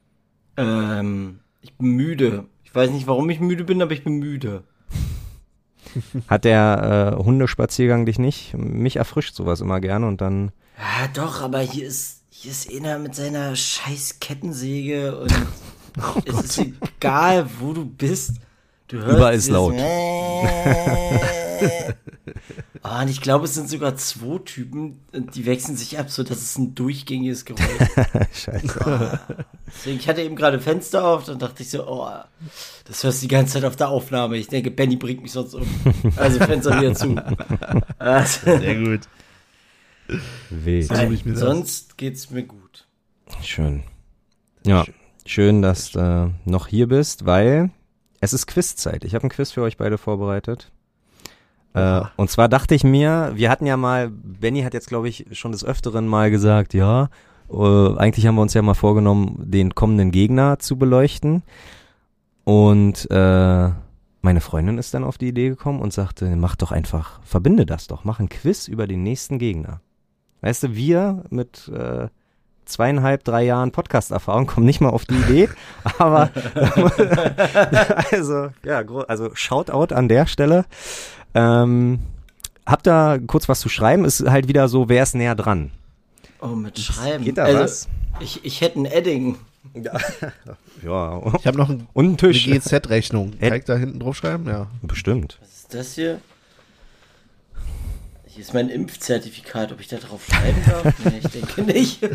Speaker 3: ähm, ich bin müde. Ich weiß nicht, warum ich müde bin, aber ich bin müde.
Speaker 2: Hat der äh, Hundespaziergang dich nicht? Mich erfrischt sowas immer gerne und dann.
Speaker 3: Ja, doch, aber hier ist, hier ist einer mit seiner scheiß Kettensäge und es ist egal, wo du bist. Du hörst
Speaker 2: Überall ist
Speaker 3: dieses
Speaker 2: laut.
Speaker 3: Ah, und ich glaube, es sind sogar zwei Typen, und die wechseln sich ab, so dass es ein durchgängiges Geräusch
Speaker 2: Scheiße.
Speaker 3: Deswegen, ich hatte eben gerade Fenster auf, dann dachte ich so, oh, das hörst du die ganze Zeit auf der Aufnahme. Ich denke, Benny bringt mich sonst um. Also Fenster wieder zu. Also,
Speaker 1: Sehr gut.
Speaker 2: Wild.
Speaker 1: So suche ich mir das.
Speaker 3: sonst geht's mir gut.
Speaker 2: Schön. Ja, schön, dass du noch hier bist, weil es ist Quizzeit. Ich habe ein Quiz für euch beide vorbereitet. Äh, und zwar dachte ich mir, wir hatten ja mal, Benny hat jetzt, glaube ich, schon des Öfteren mal gesagt, ja, äh, eigentlich haben wir uns ja mal vorgenommen, den kommenden Gegner zu beleuchten. Und äh, meine Freundin ist dann auf die Idee gekommen und sagte, mach doch einfach, verbinde das doch, mach ein Quiz über den nächsten Gegner. Weißt du, wir mit äh, zweieinhalb, drei Jahren Podcast-Erfahrung kommen nicht mal auf die Idee, aber also, ja, also Shoutout an der Stelle. Ähm, habt da kurz was zu schreiben? Ist halt wieder so, wer ist näher dran?
Speaker 3: Oh, mit Schreiben.
Speaker 2: Geht da
Speaker 3: also,
Speaker 2: was?
Speaker 3: Ich, ich hätte ein Edding.
Speaker 2: Ja,
Speaker 1: Ich habe noch ein,
Speaker 2: und ein
Speaker 1: eine
Speaker 2: Tisch.
Speaker 1: GZ-Rechnung.
Speaker 2: Ed-
Speaker 1: Kann ich da hinten drauf schreiben? Ja.
Speaker 2: Bestimmt.
Speaker 3: Was ist das hier? Hier ist mein Impfzertifikat. Ob ich da drauf schreiben darf? nee, ich denke nicht.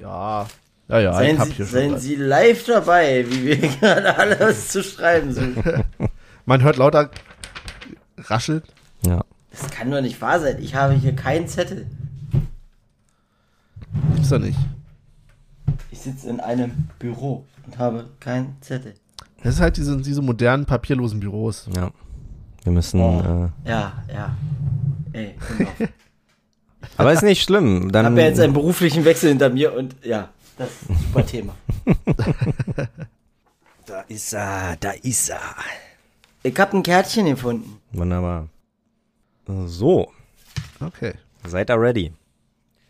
Speaker 1: Ja. Ja, ja,
Speaker 3: seien
Speaker 1: ich hab
Speaker 3: Sie,
Speaker 1: hier schon
Speaker 3: seien
Speaker 1: was.
Speaker 3: Sie live dabei, wie wir gerade alles zu schreiben suchen.
Speaker 1: Man hört lauter raschelt.
Speaker 2: Ja.
Speaker 3: Das kann doch nicht wahr sein. Ich habe hier keinen Zettel.
Speaker 1: Ist er nicht.
Speaker 3: Ich sitze in einem Büro und habe keinen Zettel.
Speaker 1: Das ist halt diese, diese modernen papierlosen Büros.
Speaker 2: Ja. Wir müssen.
Speaker 3: Oh.
Speaker 2: Äh,
Speaker 3: Ja, ja. Ey, genau.
Speaker 2: aber ist nicht schlimm.
Speaker 3: Ich
Speaker 2: Dann,
Speaker 3: habe ja jetzt einen beruflichen Wechsel hinter mir und ja, das ist ein super Thema.
Speaker 2: da ist er, da ist er.
Speaker 3: Ich habe ein Kärtchen gefunden.
Speaker 2: Wunderbar. So,
Speaker 1: Okay.
Speaker 2: seid ihr ready?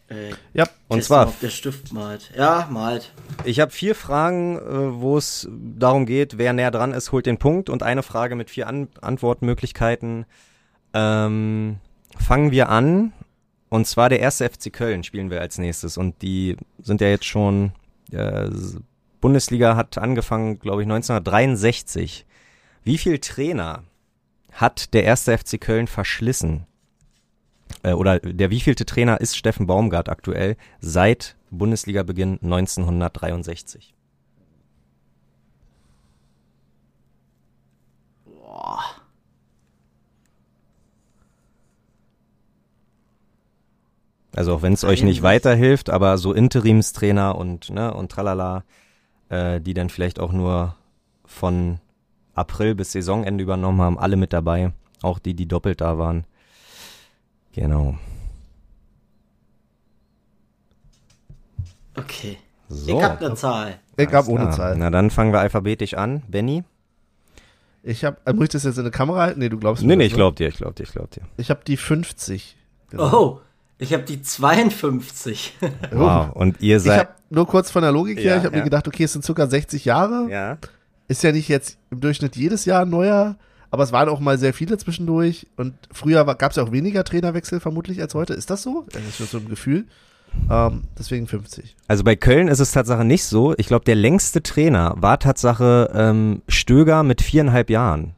Speaker 3: Äh,
Speaker 1: Ja,
Speaker 2: Und zwar-
Speaker 3: Ob der Stift malt. Ja, malt.
Speaker 2: Ich habe vier Fragen, äh, wo es darum geht, wer näher dran ist, holt den Punkt und eine Frage mit vier An Antwortmöglichkeiten. Ähm, fangen wir an. Und zwar der erste FC Köln spielen wir als nächstes. Und die sind ja jetzt schon, äh, Bundesliga hat angefangen, glaube ich, 1963. Wie viel Trainer hat der erste FC Köln verschlissen? Äh, oder der wievielte Trainer ist Steffen Baumgart aktuell seit Bundesliga-Beginn 1963? Also auch wenn es euch nicht
Speaker 3: 63.
Speaker 2: weiterhilft, aber so Interimstrainer und ne und tralala, äh, die dann vielleicht auch nur von April bis Saisonende übernommen haben, alle mit dabei, auch die, die doppelt da waren. Genau.
Speaker 3: Okay.
Speaker 2: So.
Speaker 3: Ich habe eine Zahl.
Speaker 1: ich hab ohne. Zahl.
Speaker 2: Na dann fangen wir alphabetisch an. Benny?
Speaker 1: Ich hab, äh, muss ich das jetzt in der Kamera halten? Nee, du glaubst
Speaker 2: Nee,
Speaker 1: mir
Speaker 2: nee,
Speaker 1: das,
Speaker 2: ich glaub dir, ich glaub dir, ich glaub dir.
Speaker 1: ne? Ich habe die 50. Genau.
Speaker 3: Oh, ich habe die 52.
Speaker 2: Wow. Und ihr
Speaker 1: Ich
Speaker 2: seid.
Speaker 1: habe nur kurz von der Logik her,
Speaker 2: Ja,
Speaker 1: ich habe
Speaker 2: ja.
Speaker 1: mir gedacht, okay, es sind circa 60 Jahre.
Speaker 2: Ja.
Speaker 1: Ist ja nicht jetzt im Durchschnitt jedes Jahr ein neuer, aber es waren auch mal sehr viele zwischendurch. Und früher gab es ja auch weniger Trainerwechsel vermutlich als heute. Ist das so? Das ist so ein Gefühl. Ähm, deswegen 50.
Speaker 2: Also bei Köln ist es Tatsache nicht so. Ich glaube, der längste Trainer war Tatsache ähm, Stöger mit viereinhalb Jahren.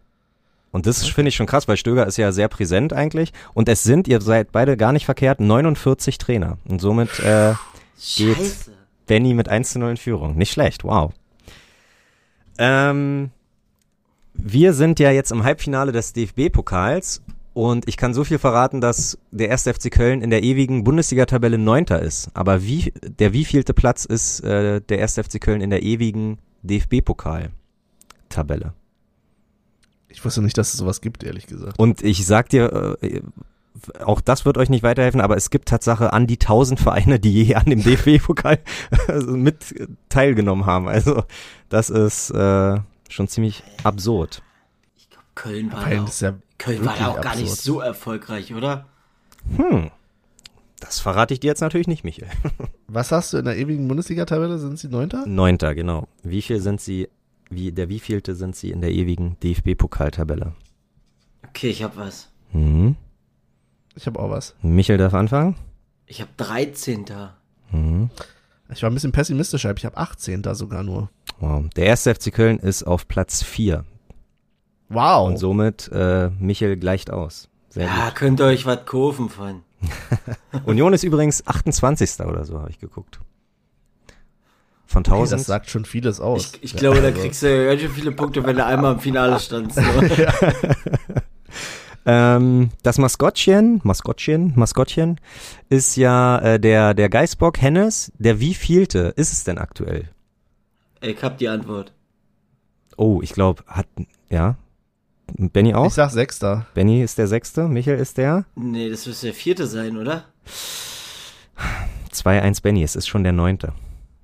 Speaker 2: Und das finde ich schon krass, weil Stöger ist ja sehr präsent eigentlich. Und es sind, ihr seid beide gar nicht verkehrt, 49 Trainer. Und somit äh, Geht.
Speaker 3: Scheiße.
Speaker 2: Benny mit 1 zu 0 in Führung. Nicht schlecht, wow. Ähm, wir sind ja jetzt im Halbfinale des DFB-Pokals und ich kann so viel verraten, dass der 1. FC Köln in der ewigen Bundesliga-Tabelle Neunter ist. Aber wie, der wievielte Platz ist äh, der 1. FC Köln in der ewigen DFB-Pokal-Tabelle?
Speaker 1: Ich wusste nicht, dass es sowas gibt, ehrlich gesagt.
Speaker 2: Und ich sag dir, äh, auch das wird euch nicht weiterhelfen, aber es gibt Tatsache an die 1000 Vereine, die je an dem DFB-Pokal mit teilgenommen haben. Also das ist äh, schon ziemlich absurd.
Speaker 3: Ich glaube, Köln war,
Speaker 1: Köln
Speaker 3: ja auch,
Speaker 1: ja
Speaker 3: Köln war ja auch gar nicht so erfolgreich, oder?
Speaker 2: Hm. Das verrate ich dir jetzt natürlich nicht, Michael.
Speaker 1: Was hast du in der ewigen Bundesliga-Tabelle? Sind sie Neunter?
Speaker 2: Neunter, genau. Wie viel sind sie wie, der wievielte sind sie in der ewigen DFB-Pokaltabelle?
Speaker 3: Okay, ich hab was.
Speaker 2: Mhm.
Speaker 1: Ich habe auch was.
Speaker 2: Michel darf anfangen.
Speaker 3: Ich hab 13 da.
Speaker 2: Mhm.
Speaker 1: Ich war ein bisschen pessimistischer, ich habe 18 da sogar nur.
Speaker 2: Wow. Der erste FC Köln ist auf Platz 4
Speaker 1: Wow.
Speaker 2: und somit äh, Michel gleicht aus. Sehr
Speaker 3: Ja, könnt ihr euch was kaufen von.
Speaker 2: gut. Union ist übrigens 28. oder so, habe ich geguckt. Von
Speaker 1: Okay,
Speaker 2: 1000.
Speaker 1: das sagt schon vieles aus.
Speaker 3: Ich, ich glaube, da
Speaker 1: also-
Speaker 3: kriegst du ganz schön viele Punkte, wenn du einmal im Finale standst. So.
Speaker 2: Ähm, das Maskottchen, Maskottchen, Maskottchen ist ja äh, der, der Geißbock Hennes. Der wievielte ist es denn aktuell?
Speaker 3: Ich hab die Antwort.
Speaker 2: Oh, ich glaube, hat, ja. Benny auch?
Speaker 1: Ich sag Sechster.
Speaker 2: Benny ist der Sechste, Michael ist der
Speaker 3: Nee, das müsste der vierte sein, oder?
Speaker 2: 2-1 Benny, es ist schon der Neunte.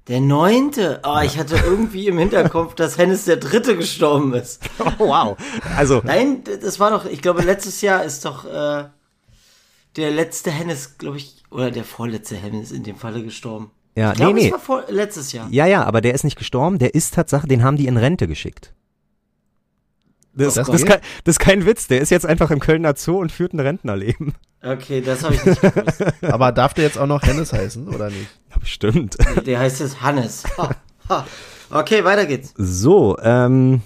Speaker 3: Der neunte. Oh, ich hatte irgendwie im Hinterkopf, dass Hennes der dritte gestorben ist.
Speaker 2: Oh, wow. Also,
Speaker 3: Nein, das war doch, ich glaube, letztes Jahr ist doch äh, der letzte Hennes, glaube ich, oder der vorletzte Hennes in dem Falle gestorben.
Speaker 2: ja,
Speaker 3: Ich glaube,
Speaker 2: nee, nee.
Speaker 3: es war vor, letztes Jahr.
Speaker 2: Ja, ja, aber der ist nicht gestorben, der ist Tatsache, den haben die in Rente geschickt. Das,
Speaker 1: Oh
Speaker 2: das, ist kein, das ist kein Witz, der ist jetzt einfach im Kölner Zoo und führt ein Rentnerleben.
Speaker 3: Okay, das habe ich nicht gewusst.
Speaker 1: Aber darf der jetzt auch noch Hennes heißen, oder nicht?
Speaker 2: Ja, bestimmt.
Speaker 3: Der heißt jetzt Hannes. Ha, ha. Okay, weiter geht's.
Speaker 2: So, ähm,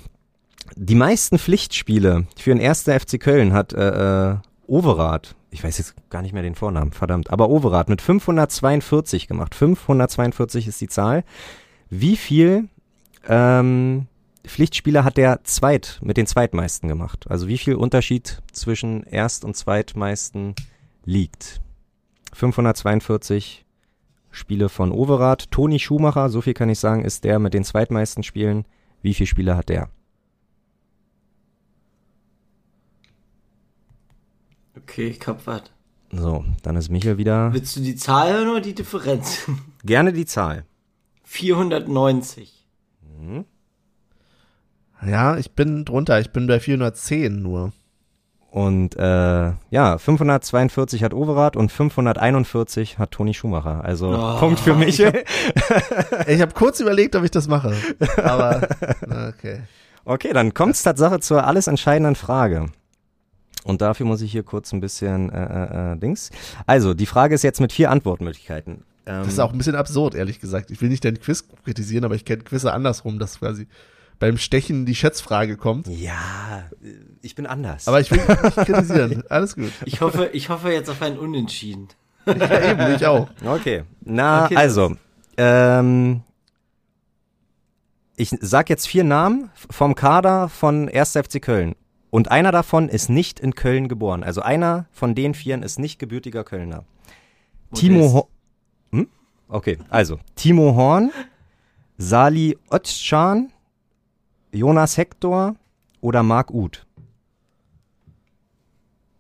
Speaker 2: die meisten Pflichtspiele für den ersten FC Köln hat äh, äh, Overath, ich weiß jetzt gar nicht mehr den Vornamen, verdammt, aber Overath mit 542 gemacht. 542 ist die Zahl. Wie viel ähm, Pflichtspiele hat der zweit mit den zweitmeisten gemacht? Also wie viel Unterschied zwischen Erst- und Zweitmeisten liegt? 542 Spiele von Overath. Toni Schumacher, so viel kann ich sagen, ist der mit den zweitmeisten Spielen. Wie viele Spiele hat der?
Speaker 3: Okay, ich hab was.
Speaker 2: So, dann ist Michael wieder.
Speaker 3: Willst du die Zahl hören oder die Differenz?
Speaker 2: Gerne die Zahl.
Speaker 3: 490.
Speaker 1: Ja, ich bin drunter. Ich bin bei 410 nur.
Speaker 2: Und äh, ja, 542 hat Overath und 541 hat Toni Schumacher. Also
Speaker 3: Oh,
Speaker 2: Punkt für Michael.
Speaker 1: Ich habe kurz überlegt, ob ich das mache. Aber, okay.
Speaker 2: Okay, dann kommt es Tatsache zur alles entscheidenden Frage. Und dafür muss ich hier kurz ein bisschen äh, äh, äh, Dings. Also, die Frage ist jetzt mit vier Antwortmöglichkeiten. Ähm,
Speaker 1: Das ist auch ein bisschen absurd, ehrlich gesagt. Ich will nicht deinen Quiz kritisieren, aber ich kenne Quizze andersrum, dass quasi beim Stechen die Schätzfrage kommt.
Speaker 2: ja, ich bin anders.
Speaker 1: Aber ich will nicht kritisieren. Alles gut.
Speaker 3: Ich hoffe, ich hoffe jetzt auf ein Unentschieden.
Speaker 1: Ja, eben, ich auch.
Speaker 2: Okay. Na,
Speaker 3: Okay,
Speaker 2: also, ähm, ich sag jetzt vier Namen vom Kader von 1. FC Köln. Und einer davon ist nicht in Köln geboren. Also einer von den vieren ist nicht gebürtiger Kölner. Timo
Speaker 3: Modest.
Speaker 2: Ho hm? Okay, also Timo Horn, Sali Özcan, Jonas Hector oder Marc Uth.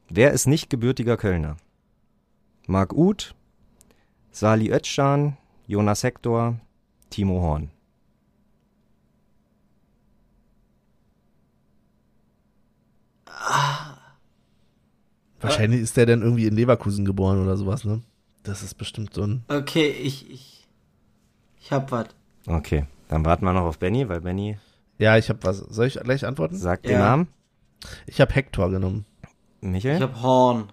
Speaker 2: Wer ist nicht gebürtiger Kölner? Marc Uth, Sali Özcan, Jonas Hector, Timo Horn.
Speaker 1: Wahrscheinlich ist der dann irgendwie in Leverkusen geboren oder sowas, ne? Das ist bestimmt so ein.
Speaker 3: Okay, ich, ich, ich hab was.
Speaker 2: Okay, dann warten wir noch auf Benny, weil Benny
Speaker 1: Ja, ich habe was. Soll ich gleich antworten?
Speaker 2: sagt den
Speaker 3: Ja.
Speaker 2: Namen.
Speaker 1: Ich habe Hector genommen.
Speaker 2: Michael?
Speaker 3: Ich hab Horn.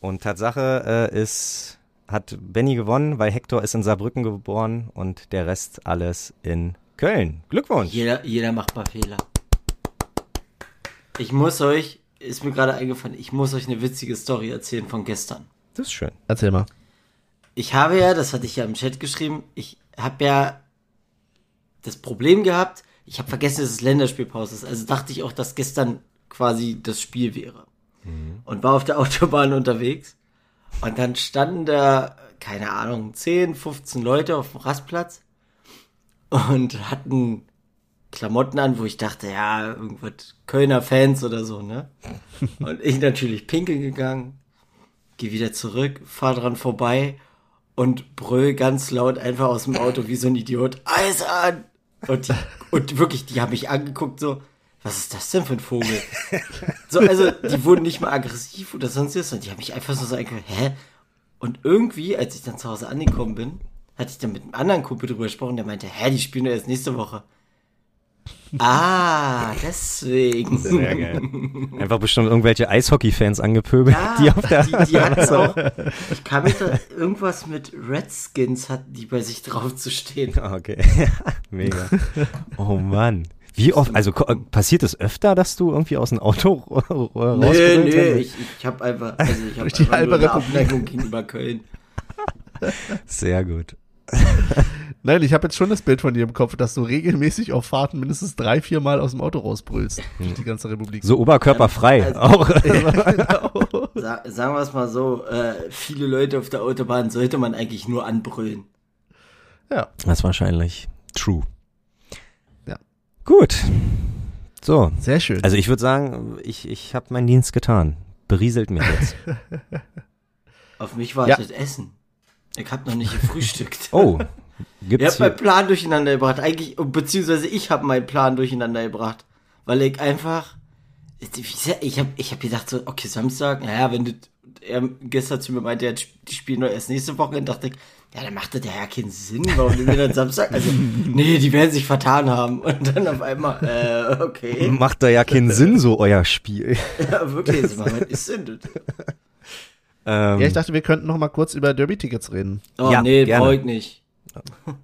Speaker 2: Und Tatsache äh, ist, hat Benny gewonnen, weil Hector ist in Saarbrücken geboren und der Rest alles in Köln. Glückwunsch.
Speaker 3: Jeder, jeder macht mal Fehler. Ich muss euch, ist mir gerade eingefallen, ich muss euch eine witzige Story erzählen von gestern.
Speaker 2: Das ist schön.
Speaker 1: Erzähl mal.
Speaker 3: Ich habe ja, das hatte ich ja im Chat geschrieben, ich habe ja das Problem gehabt, ich habe vergessen, dass es Länderspielpause ist. Also dachte ich auch, dass gestern quasi das Spiel wäre. Und war auf der Autobahn unterwegs. Und dann standen da, keine Ahnung, 10, 15 Leute auf dem Rastplatz und hatten Klamotten an, wo ich dachte, ja, irgendwas Kölner Fans oder so, ne? Und ich natürlich pinkeln gegangen, geh wieder zurück, fahr dran vorbei und brüll ganz laut einfach aus dem Auto wie so ein Idiot, Eis an! Und, die, und wirklich, die haben mich angeguckt so, was ist das denn für ein Vogel? So, also, die wurden nicht mal aggressiv oder sonst was, sondern die haben mich einfach so so angeguckt, hä? Und irgendwie, als ich dann zu Hause angekommen bin, hatte ich dann mit einem anderen Kumpel drüber gesprochen, der meinte, hä, die spielen doch erst nächste Woche. Ah, deswegen.
Speaker 2: Sehr geil. Einfach bestimmt irgendwelche Eishockey-Fans angepöbelt,
Speaker 3: Ja,
Speaker 2: die auf der
Speaker 3: die, die hatten auch, ich kann mich da, irgendwas mit Redskins hatten die bei sich drauf zu stehen.
Speaker 2: Ah, Okay, mega. Oh Mann. Wie oft, also passiert es öfter, dass du irgendwie aus dem Auto rausgeholt
Speaker 3: Nee, nee, ich, ich habe einfach, also ich habe einfach
Speaker 1: halbe
Speaker 3: nur eine. Abneigung gegenüber Köln.
Speaker 2: Sehr gut.
Speaker 1: Nein, ich habe jetzt schon das Bild von dir im Kopf, dass du regelmäßig auf Fahrten mindestens drei, vier Mal aus dem Auto rausbrüllst. Durch die ganze Republik.
Speaker 2: So oberkörperfrei.
Speaker 3: Also-
Speaker 2: auch.
Speaker 1: genau.
Speaker 3: Sa sagen wir es mal so, äh, viele Leute auf der Autobahn sollte man eigentlich nur anbrüllen.
Speaker 1: Ja.
Speaker 2: Das ist wahrscheinlich true.
Speaker 1: Ja.
Speaker 2: Gut. So.
Speaker 1: Sehr schön.
Speaker 2: Also ich würde sagen, ich, ich habe meinen Dienst getan. Berieselt mich jetzt.
Speaker 3: Auf mich wartet Essen. Ich hab noch nicht gefrühstückt.
Speaker 2: Oh.
Speaker 3: Ihr
Speaker 2: Gibt's
Speaker 3: habt meinen Plan durcheinander gebracht. Eigentlich, beziehungsweise ich habe meinen Plan durcheinander gebracht. Weil ich einfach, ich habe ich hab gedacht so, okay, Samstag, naja, wenn du, er gestern zu mir meinte, er hat- die spielen nur erst nächste Woche, dann dachte ich, ja, dann macht das ja keinen Sinn, warum nehmen wir dann Samstag? Also, nee, die werden sich vertan haben. Und dann auf einmal, äh, okay.
Speaker 2: macht da ja keinen Sinn, so euer Spiel.
Speaker 3: Ja, wirklich, mal, was ist denn das?
Speaker 2: Ähm,
Speaker 1: ja, ich dachte, wir könnten noch mal kurz über Derby-Tickets reden.
Speaker 3: Oh,
Speaker 2: Ja,
Speaker 3: nee,
Speaker 2: gerne.
Speaker 3: brauch ich nicht.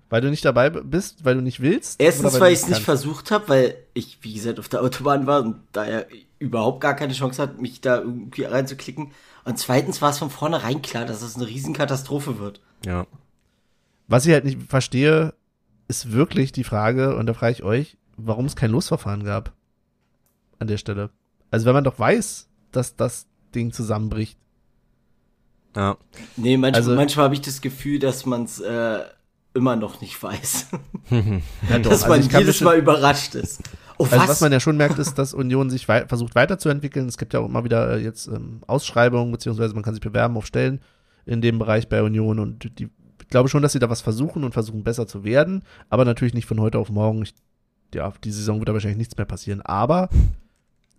Speaker 1: Weil du nicht dabei bist, weil du nicht willst?
Speaker 3: Erstens, weil
Speaker 1: du
Speaker 3: ich es nicht versucht habe, weil ich, wie gesagt, auf der Autobahn war und daher überhaupt gar keine Chance hat, mich da irgendwie reinzuklicken. Und zweitens war es von vornherein klar, dass es eine Riesenkatastrophe wird.
Speaker 2: ja.
Speaker 1: Was ich halt nicht verstehe, ist wirklich die Frage, und da frage ich euch, warum es kein Losverfahren gab. An der Stelle. Also wenn man doch weiß, dass das Ding zusammenbricht.
Speaker 2: Ja.
Speaker 3: Nee, manchmal,
Speaker 1: Also-
Speaker 3: manchmal habe ich das Gefühl, dass man es äh, immer noch nicht weiß.
Speaker 1: Ja, doch,
Speaker 3: dass
Speaker 1: also
Speaker 3: man
Speaker 1: ich kann
Speaker 3: jedes Mal überrascht ist. Oh,
Speaker 1: Also
Speaker 3: was?
Speaker 1: was man ja schon merkt, ist, dass Union sich wei versucht weiterzuentwickeln. Es gibt ja auch immer wieder äh, jetzt ähm, Ausschreibungen, beziehungsweise man kann sich bewerben auf Stellen in dem Bereich bei Union und die, ich glaube schon, dass sie da was versuchen und versuchen besser zu werden, aber natürlich nicht von heute auf morgen. Ich, ja, die Saison wird da wahrscheinlich nichts mehr passieren, aber